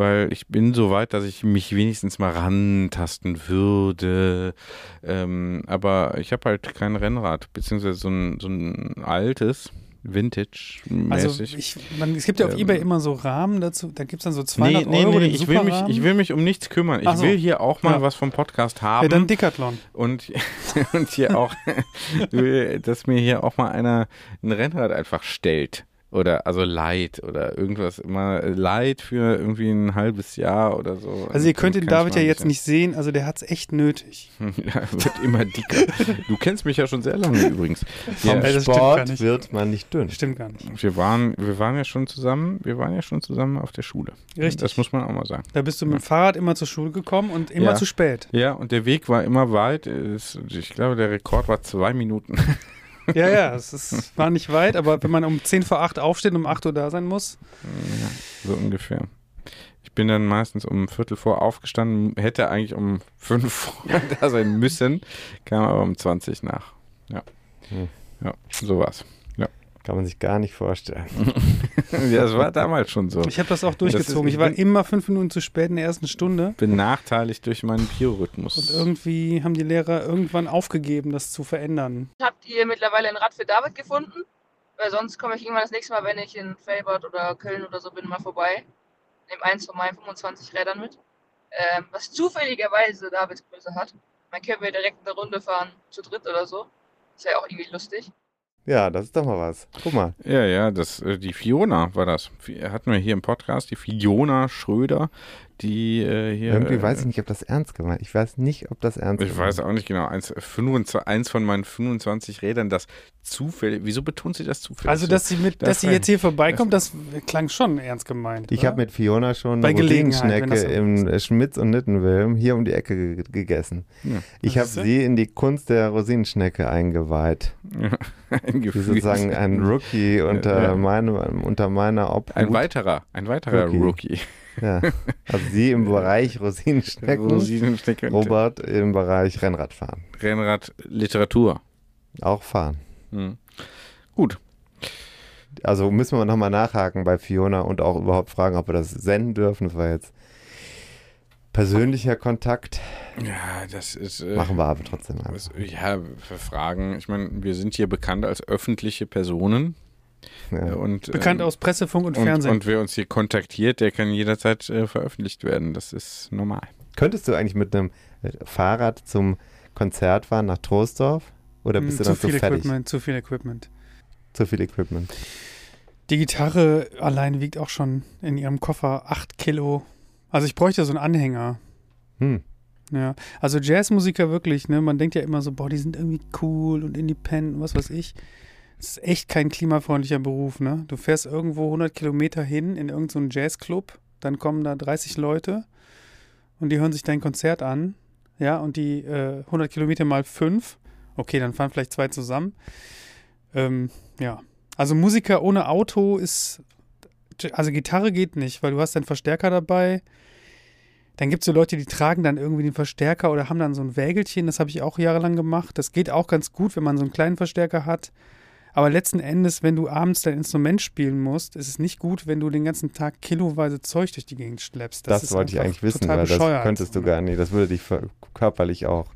Weil ich bin so weit, dass ich mich wenigstens mal rantasten würde. Ähm, aber ich habe halt kein Rennrad, beziehungsweise so ein, so ein altes, Vintage-mäßig. Also ich, man, es gibt ja auf Ähm, Ebay immer so Rahmen dazu, da gibt es dann so Nee, 200 nee, Euro nee, ich will, mich, ich will mich um nichts kümmern. Ich so. will hier auch mal Ja. was vom Podcast ja, haben. dann Decathlon. und, und hier auch, will, dass mir hier auch mal einer ein Rennrad einfach stellt. Oder also Light oder irgendwas immer Light für irgendwie ein halbes Jahr oder so. Also ihr könnt den David ja jetzt nicht sehen, also der hat es echt nötig. ja, wird immer dicker. Du kennst mich ja schon sehr lange übrigens. Vom Ja, Sport gar nicht. wird man nicht dünn. Stimmt gar nicht. wir waren, wir waren ja schon zusammen, wir waren ja schon zusammen auf der Schule. Richtig. Das muss man auch mal sagen. Da bist du mit dem Fahrrad immer zur Schule gekommen und immer Ja. zu spät. Ja, und der Weg war immer weit. Ich glaube, der Rekord war zwei Minuten. Ja, ja, es ist, war nicht weit, aber wenn man um 10 vor 8 aufsteht und um 8 Uhr da sein muss, Ja, so ungefähr. Ich bin dann meistens um Viertel vor aufgestanden, hätte eigentlich um fünf vor da sein müssen, kam aber um 20 nach. Ja. Hm. Ja, so war's. Kann man sich gar nicht vorstellen. ja, das war damals schon so. Ich habe das auch durchgezogen. Das ist- ich war immer fünf Minuten zu spät in der ersten Stunde. Benachteiligt durch meinen Biorhythmus. Und irgendwie haben die Lehrer irgendwann aufgegeben, das zu verändern. Habt ihr mittlerweile ein Rad für David gefunden? Weil sonst komme ich irgendwann das nächste Mal, wenn ich in Felbert oder Köln oder so bin, mal vorbei. Nehme eins von meinen 25 Rädern mit. Ähm, was zufälligerweise Davids Größe hat. Man können wir direkt eine Runde fahren, zu dritt oder so. Ist ja auch irgendwie lustig. Ja, das ist doch mal was. Guck mal. Ja, ja, das, äh, die Fiona war das. Hatten wir hier im Podcast, die Fiona Schröder, die äh, hier. Irgendwie äh, weiß ich nicht, ob das ernst gemeint Ich weiß nicht, ob das ernst Ich weiß auch nicht genau. Eins, 25, eins von meinen 25 Rädern, das zufällig. Wieso betont sie das zufällig? Also, so? dass sie, mit, Das dass sie jetzt hier vorbeikommt, das klang schon ernst gemeint. Ich habe mit Fiona schon Bei eine Gelegenheit, wenn Rosinenschnecke das so im Schmitz und Nittenwilm hier um die Ecke ge gegessen. Ja. Ich habe sie in die Kunst der Rosinenschnecke eingeweiht. ein Gefühl. sozusagen ein Rookie unter, Ja. meinem, unter meiner Obhut. Ein weiterer, ein weiterer Rookie. Rookie. Ja. Also sie im Bereich Rosinenschnecken, Rosinenschnecke und Robert im Bereich Rennradfahren. Rennrad Literatur. Auch fahren. Hm. Gut. Also müssen wir nochmal nachhaken bei Fiona und auch überhaupt fragen, ob wir das senden dürfen. Das war jetzt persönlicher Kontakt. Ja, das ist. Äh, Machen wir aber trotzdem einfach. Ja, für Fragen. Ich meine, wir sind hier bekannt als öffentliche Personen. Ja. Und, Bekannt ähm, aus Presse, Funk und, und, Fernsehen. und wer uns hier kontaktiert, der kann jederzeit äh, veröffentlicht werden. Das ist normal. Könntest du eigentlich mit einem äh, Fahrrad zum Konzert fahren nach Troisdorf? Oder bist Hm, du zu dann zu viel fertig? Equipment, zu viel Equipment. Zu viel Equipment. Die Gitarre allein wiegt auch schon in ihrem Koffer 8 Kilo. Also ich bräuchte so einen Anhänger. Hm. Ja, also Jazzmusiker wirklich, ne? Man denkt ja immer so, boah, die sind irgendwie cool und independent, und was weiß ich. Es ist echt kein klimafreundlicher Beruf, ne? Du fährst irgendwo 100 Kilometer hin in irgendeinen Jazzclub, dann kommen da 30 Leute und die hören sich dein Konzert an, ja, und die äh, 100 Kilometer mal 5, okay, dann fahren vielleicht zwei zusammen. Ähm, ja, also Musiker ohne Auto ist, also Gitarre geht nicht, weil du hast einen Verstärker dabei, dann gibt es so Leute, die tragen dann irgendwie den Verstärker oder haben dann so ein Wägelchen. Das habe ich auch jahrelang gemacht. Das geht auch ganz gut, wenn man so einen kleinen Verstärker hat. Aber letzten Endes, wenn du abends dein Instrument spielen musst, ist es nicht gut, wenn du den ganzen Tag kiloweise Zeug durch die Gegend schleppst. Das, ist wollte ich eigentlich wissen, weil das könntest du gar nicht. Das würde dich körperlich auch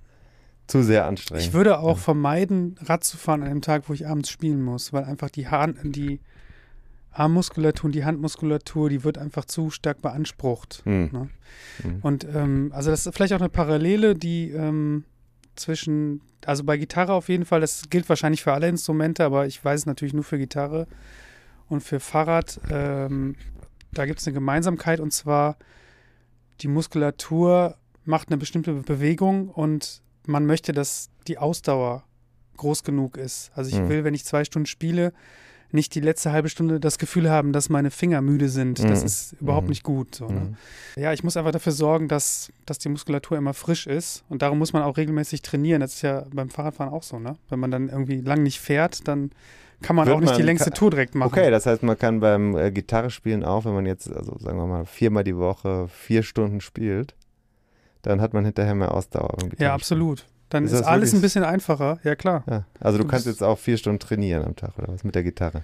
zu sehr anstrengen. Ich würde auch vermeiden, Rad zu fahren an dem Tag, wo ich abends spielen muss, weil einfach die, Haar, die Armmuskulatur und die Handmuskulatur, die wird einfach zu stark beansprucht. Hm. Ne? Hm. Und ähm, also das ist vielleicht auch eine Parallele, die ähm, zwischen, also bei Gitarre auf jeden Fall, das gilt wahrscheinlich für alle Instrumente, aber ich weiß es natürlich nur für Gitarre und für Fahrrad. Ähm, da gibt es eine Gemeinsamkeit und zwar die Muskulatur macht eine bestimmte Bewegung und man möchte, dass die Ausdauer groß genug ist. Also ich Mhm. will, wenn ich zwei Stunden spiele, nicht die letzte halbe Stunde das Gefühl haben, dass meine Finger müde sind. Das Mhm. ist überhaupt Mhm. nicht gut. So, ne? Mhm. Ja, ich muss einfach dafür sorgen, dass, dass die Muskulatur immer frisch ist. Und darum muss man auch regelmäßig trainieren. Das ist ja beim Fahrradfahren auch so, ne? Wenn man dann irgendwie lang nicht fährt, dann kann man Wird auch nicht man- die längste kann- Tour direkt machen. Okay, das heißt, man kann beim äh, Gitarre spielen auch, wenn man jetzt, also sagen wir mal, viermal die Woche vier Stunden spielt, dann hat man hinterher mehr Ausdauer. beim ja, Gitarrespielen. absolut. Dann Ist ist, alles wirklich- ein bisschen einfacher. Ja, klar. Ja. Also du Du kannst jetzt auch vier Stunden trainieren am Tag oder was mit der Gitarre.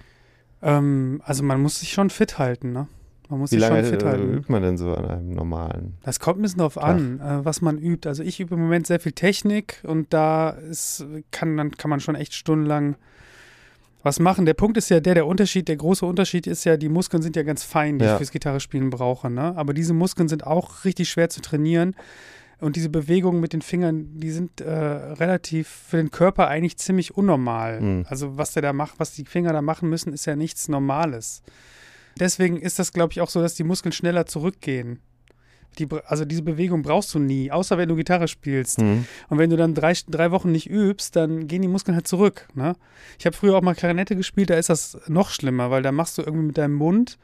Ähm, also man muss sich schon fit halten, ne? Man muss Wie sich lange schon fit äh, halten. übt man denn so an einem normalen? Das kommt ein bisschen darauf Tag. an, äh, was man übt. Also ich übe im Moment sehr viel Technik und da ist, kann, dann kann man schon echt stundenlang was machen. Der Punkt ist ja der, der Unterschied, der große Unterschied ist ja, die Muskeln sind ja ganz fein, die Ja. ich fürs Gitarrespielen brauche. Ne? Aber diese Muskeln sind auch richtig schwer zu trainieren. Und diese Bewegungen mit den Fingern, die sind äh, relativ für den Körper eigentlich ziemlich unnormal. Mhm. Also was der da macht, was die Finger da machen müssen, ist ja nichts Normales. Deswegen ist das, glaube ich, auch so, dass die Muskeln schneller zurückgehen. Die, also diese Bewegung brauchst du nie, außer wenn du Gitarre spielst. Hm. Und wenn du dann drei, drei Wochen nicht übst, dann gehen die Muskeln halt zurück. Ne? Ich habe früher auch mal Klarinette gespielt, da ist das noch schlimmer, weil da machst du irgendwie mit deinem Mund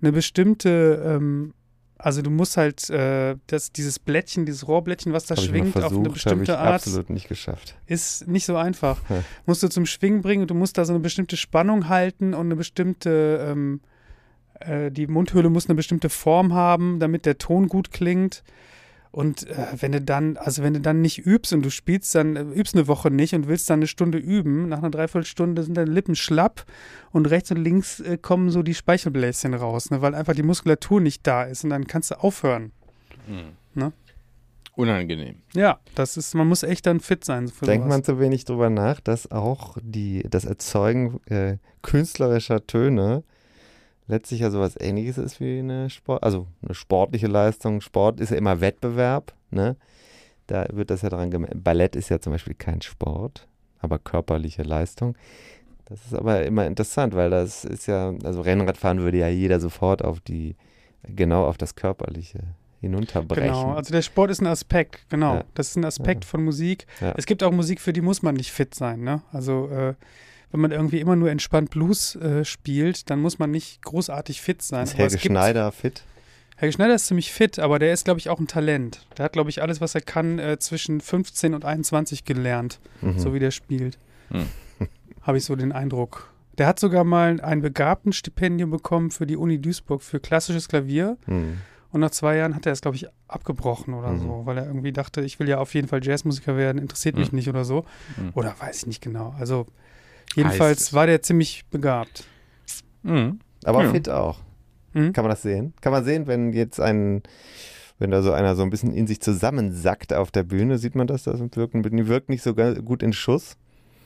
eine bestimmte, ähm, also du musst halt äh, das, dieses Blättchen, dieses Rohrblättchen, was da Hab schwingt, auf eine versucht, habe ich bestimmte Art, absolut nicht geschafft. ist nicht so einfach. Musst du zum Schwingen bringen und du musst da so eine bestimmte Spannung halten und eine bestimmte, ähm, äh, die Mundhöhle muss eine bestimmte Form haben, damit der Ton gut klingt. Und äh, wenn du dann, also wenn du dann nicht übst und du spielst dann, äh, übst eine Woche nicht und willst dann eine Stunde üben, nach einer Dreiviertelstunde sind deine Lippen schlapp und rechts und links äh, kommen so die Speichelbläschen raus, ne, weil einfach die Muskulatur nicht da ist und dann kannst du aufhören. Ne? Unangenehm. Ja, das ist, man muss echt dann fit sein. Für Denkt sowas. man zu wenig drüber nach, dass auch die, das Erzeugen äh, künstlerischer Töne letztlich ja sowas ähnliches ist wie eine Sport, also eine sportliche Leistung. Sport ist ja immer Wettbewerb, ne? Da wird das ja dran gemessen. Ballett ist ja zum Beispiel kein Sport, aber körperliche Leistung. Das ist aber immer interessant, weil das ist ja, also Rennradfahren würde ja jeder sofort auf die, genau auf das Körperliche hinunterbrechen. Genau, also der Sport ist ein Aspekt, genau. Ja. Das ist ein Aspekt von Musik. Ja. Es gibt auch Musik, für die muss man nicht fit sein, ne? Also äh, wenn man irgendwie immer nur entspannt Blues äh, spielt, dann muss man nicht großartig fit sein. ist Helge Schneider fit? Helge Schneider ist ziemlich fit, aber der ist, glaube ich, auch ein Talent. Der hat, glaube ich, alles, was er kann, äh, zwischen 15 und 21 gelernt, Mhm. so wie der spielt. Hm. Habe ich so den Eindruck. Der hat sogar mal ein Begabtenstipendium bekommen für die Uni Duisburg für klassisches Klavier. Mhm. Und nach zwei Jahren hat er es, glaube ich, abgebrochen oder Mhm. so, weil er irgendwie dachte, ich will ja auf jeden Fall Jazzmusiker werden, interessiert mich Mhm. nicht oder so. Mhm. Oder weiß ich nicht genau. Also jedenfalls war der ziemlich begabt. Mhm. Aber Ja. fit auch. Mhm. Kann man das sehen? Kann man sehen, wenn jetzt ein, wenn da so einer so ein bisschen in sich zusammensackt auf der Bühne, sieht man das? Das wirkt, die wirkt nicht so gut in Schuss,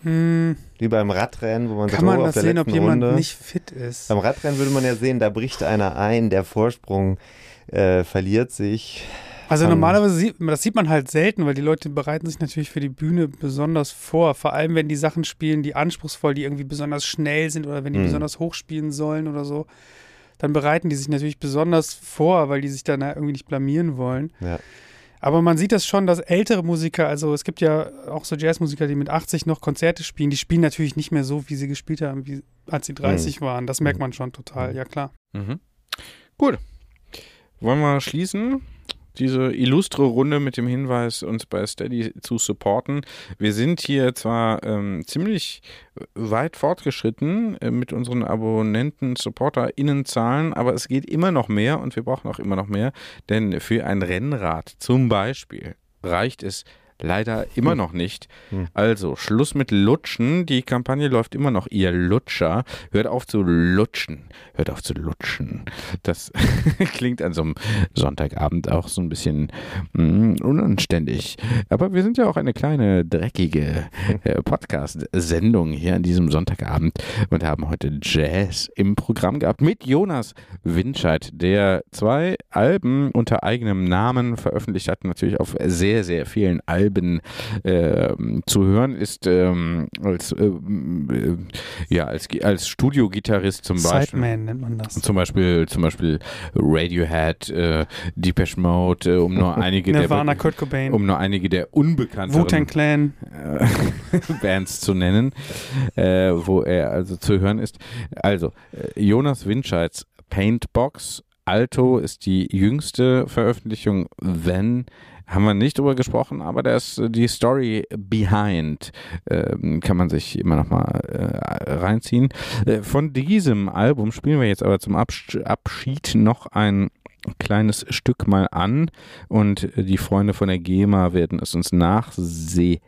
Hm, wie beim Radrennen, wo man kann sagt, man oh, auf das der sehen, ob jemand Runde. nicht fit ist? Beim Radrennen würde man ja sehen, da bricht einer ein, der Vorsprung äh, verliert sich. Also kann- normalerweise sieht das sieht man halt selten, weil die Leute bereiten sich natürlich für die Bühne besonders vor. Vor allem, wenn die Sachen spielen, die anspruchsvoll, die irgendwie besonders schnell sind oder wenn die Mhm. besonders hoch spielen sollen oder so. Dann bereiten die sich natürlich besonders vor, weil die sich dann irgendwie nicht blamieren wollen. Ja. Aber man sieht das schon, dass ältere Musiker, also es gibt ja auch so Jazzmusiker, die mit 80 noch Konzerte spielen, die spielen natürlich nicht mehr so, wie sie gespielt haben, wie, als sie 30 waren. Das merkt man schon total, ja klar. Mhm. Gut. Wollen wir schließen? Diese illustre Runde mit dem Hinweis, uns bei Steady zu supporten. Wir sind hier zwar ähm, ziemlich weit fortgeschritten äh, mit unseren Abonnenten, SupporterInnenzahlen, aber es geht immer noch mehr und wir brauchen auch immer noch mehr, denn für ein Rennrad zum Beispiel reicht es leider immer noch nicht. Also Schluss mit Lutschen. Die Kampagne läuft immer noch. Ihr Lutscher, hört auf zu lutschen. Hört auf zu lutschen. Das klingt an so einem Sonntagabend auch so ein bisschen mm, unanständig. Aber wir sind ja auch eine kleine, dreckige äh, Podcast-Sendung hier an diesem Sonntagabend und haben heute Jazz im Programm gehabt mit Jonas Winscheid, der zwei Alben unter eigenem Namen veröffentlicht hat, natürlich auf sehr, sehr vielen Alben ähm, zu hören ist, ähm, als, ähm, äh, ja, als, als Studiogitarrist zum Beispiel. Sideman nennt man das. Zum Beispiel, zum Beispiel Radiohead, äh, Depeche Mode, äh, um nur einige Nirvana, der Kurt Cobain, um nur einige der unbekannteren Clan. äh, Bands zu nennen, äh, wo er also zu hören ist. Also, äh, Jonas Winscheids Paintbox Alto ist die jüngste Veröffentlichung, Then haben wir nicht drüber gesprochen, aber das die Story behind ähm, kann man sich immer noch mal äh, reinziehen. Äh, von diesem Album spielen wir jetzt aber zum Absch Abschied noch ein kleines Stück mal an und äh, die Freunde von der GEMA werden es uns nachsehen.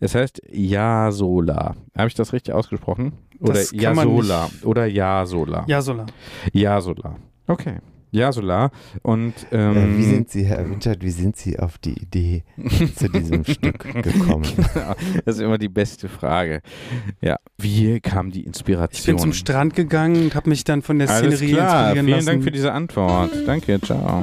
Es heißt Jasola. Habe ich das richtig ausgesprochen? Oder Jasola. Oder Jasola. Jasola. Jasola. Okay. Jasola. Und ähm, Äh, wie sind Sie, Herr Winchard, wie sind Sie auf die Idee zu diesem Stück gekommen? das ist immer die beste Frage. Ja. Wie kam die Inspiration? Ich bin zum Strand gegangen und habe mich dann von der Alles Szenerie klar. inspirieren Vielen lassen. Dank für diese Antwort. Danke. Ciao.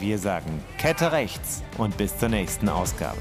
Wir sagen Kette rechts und bis zur nächsten Ausgabe.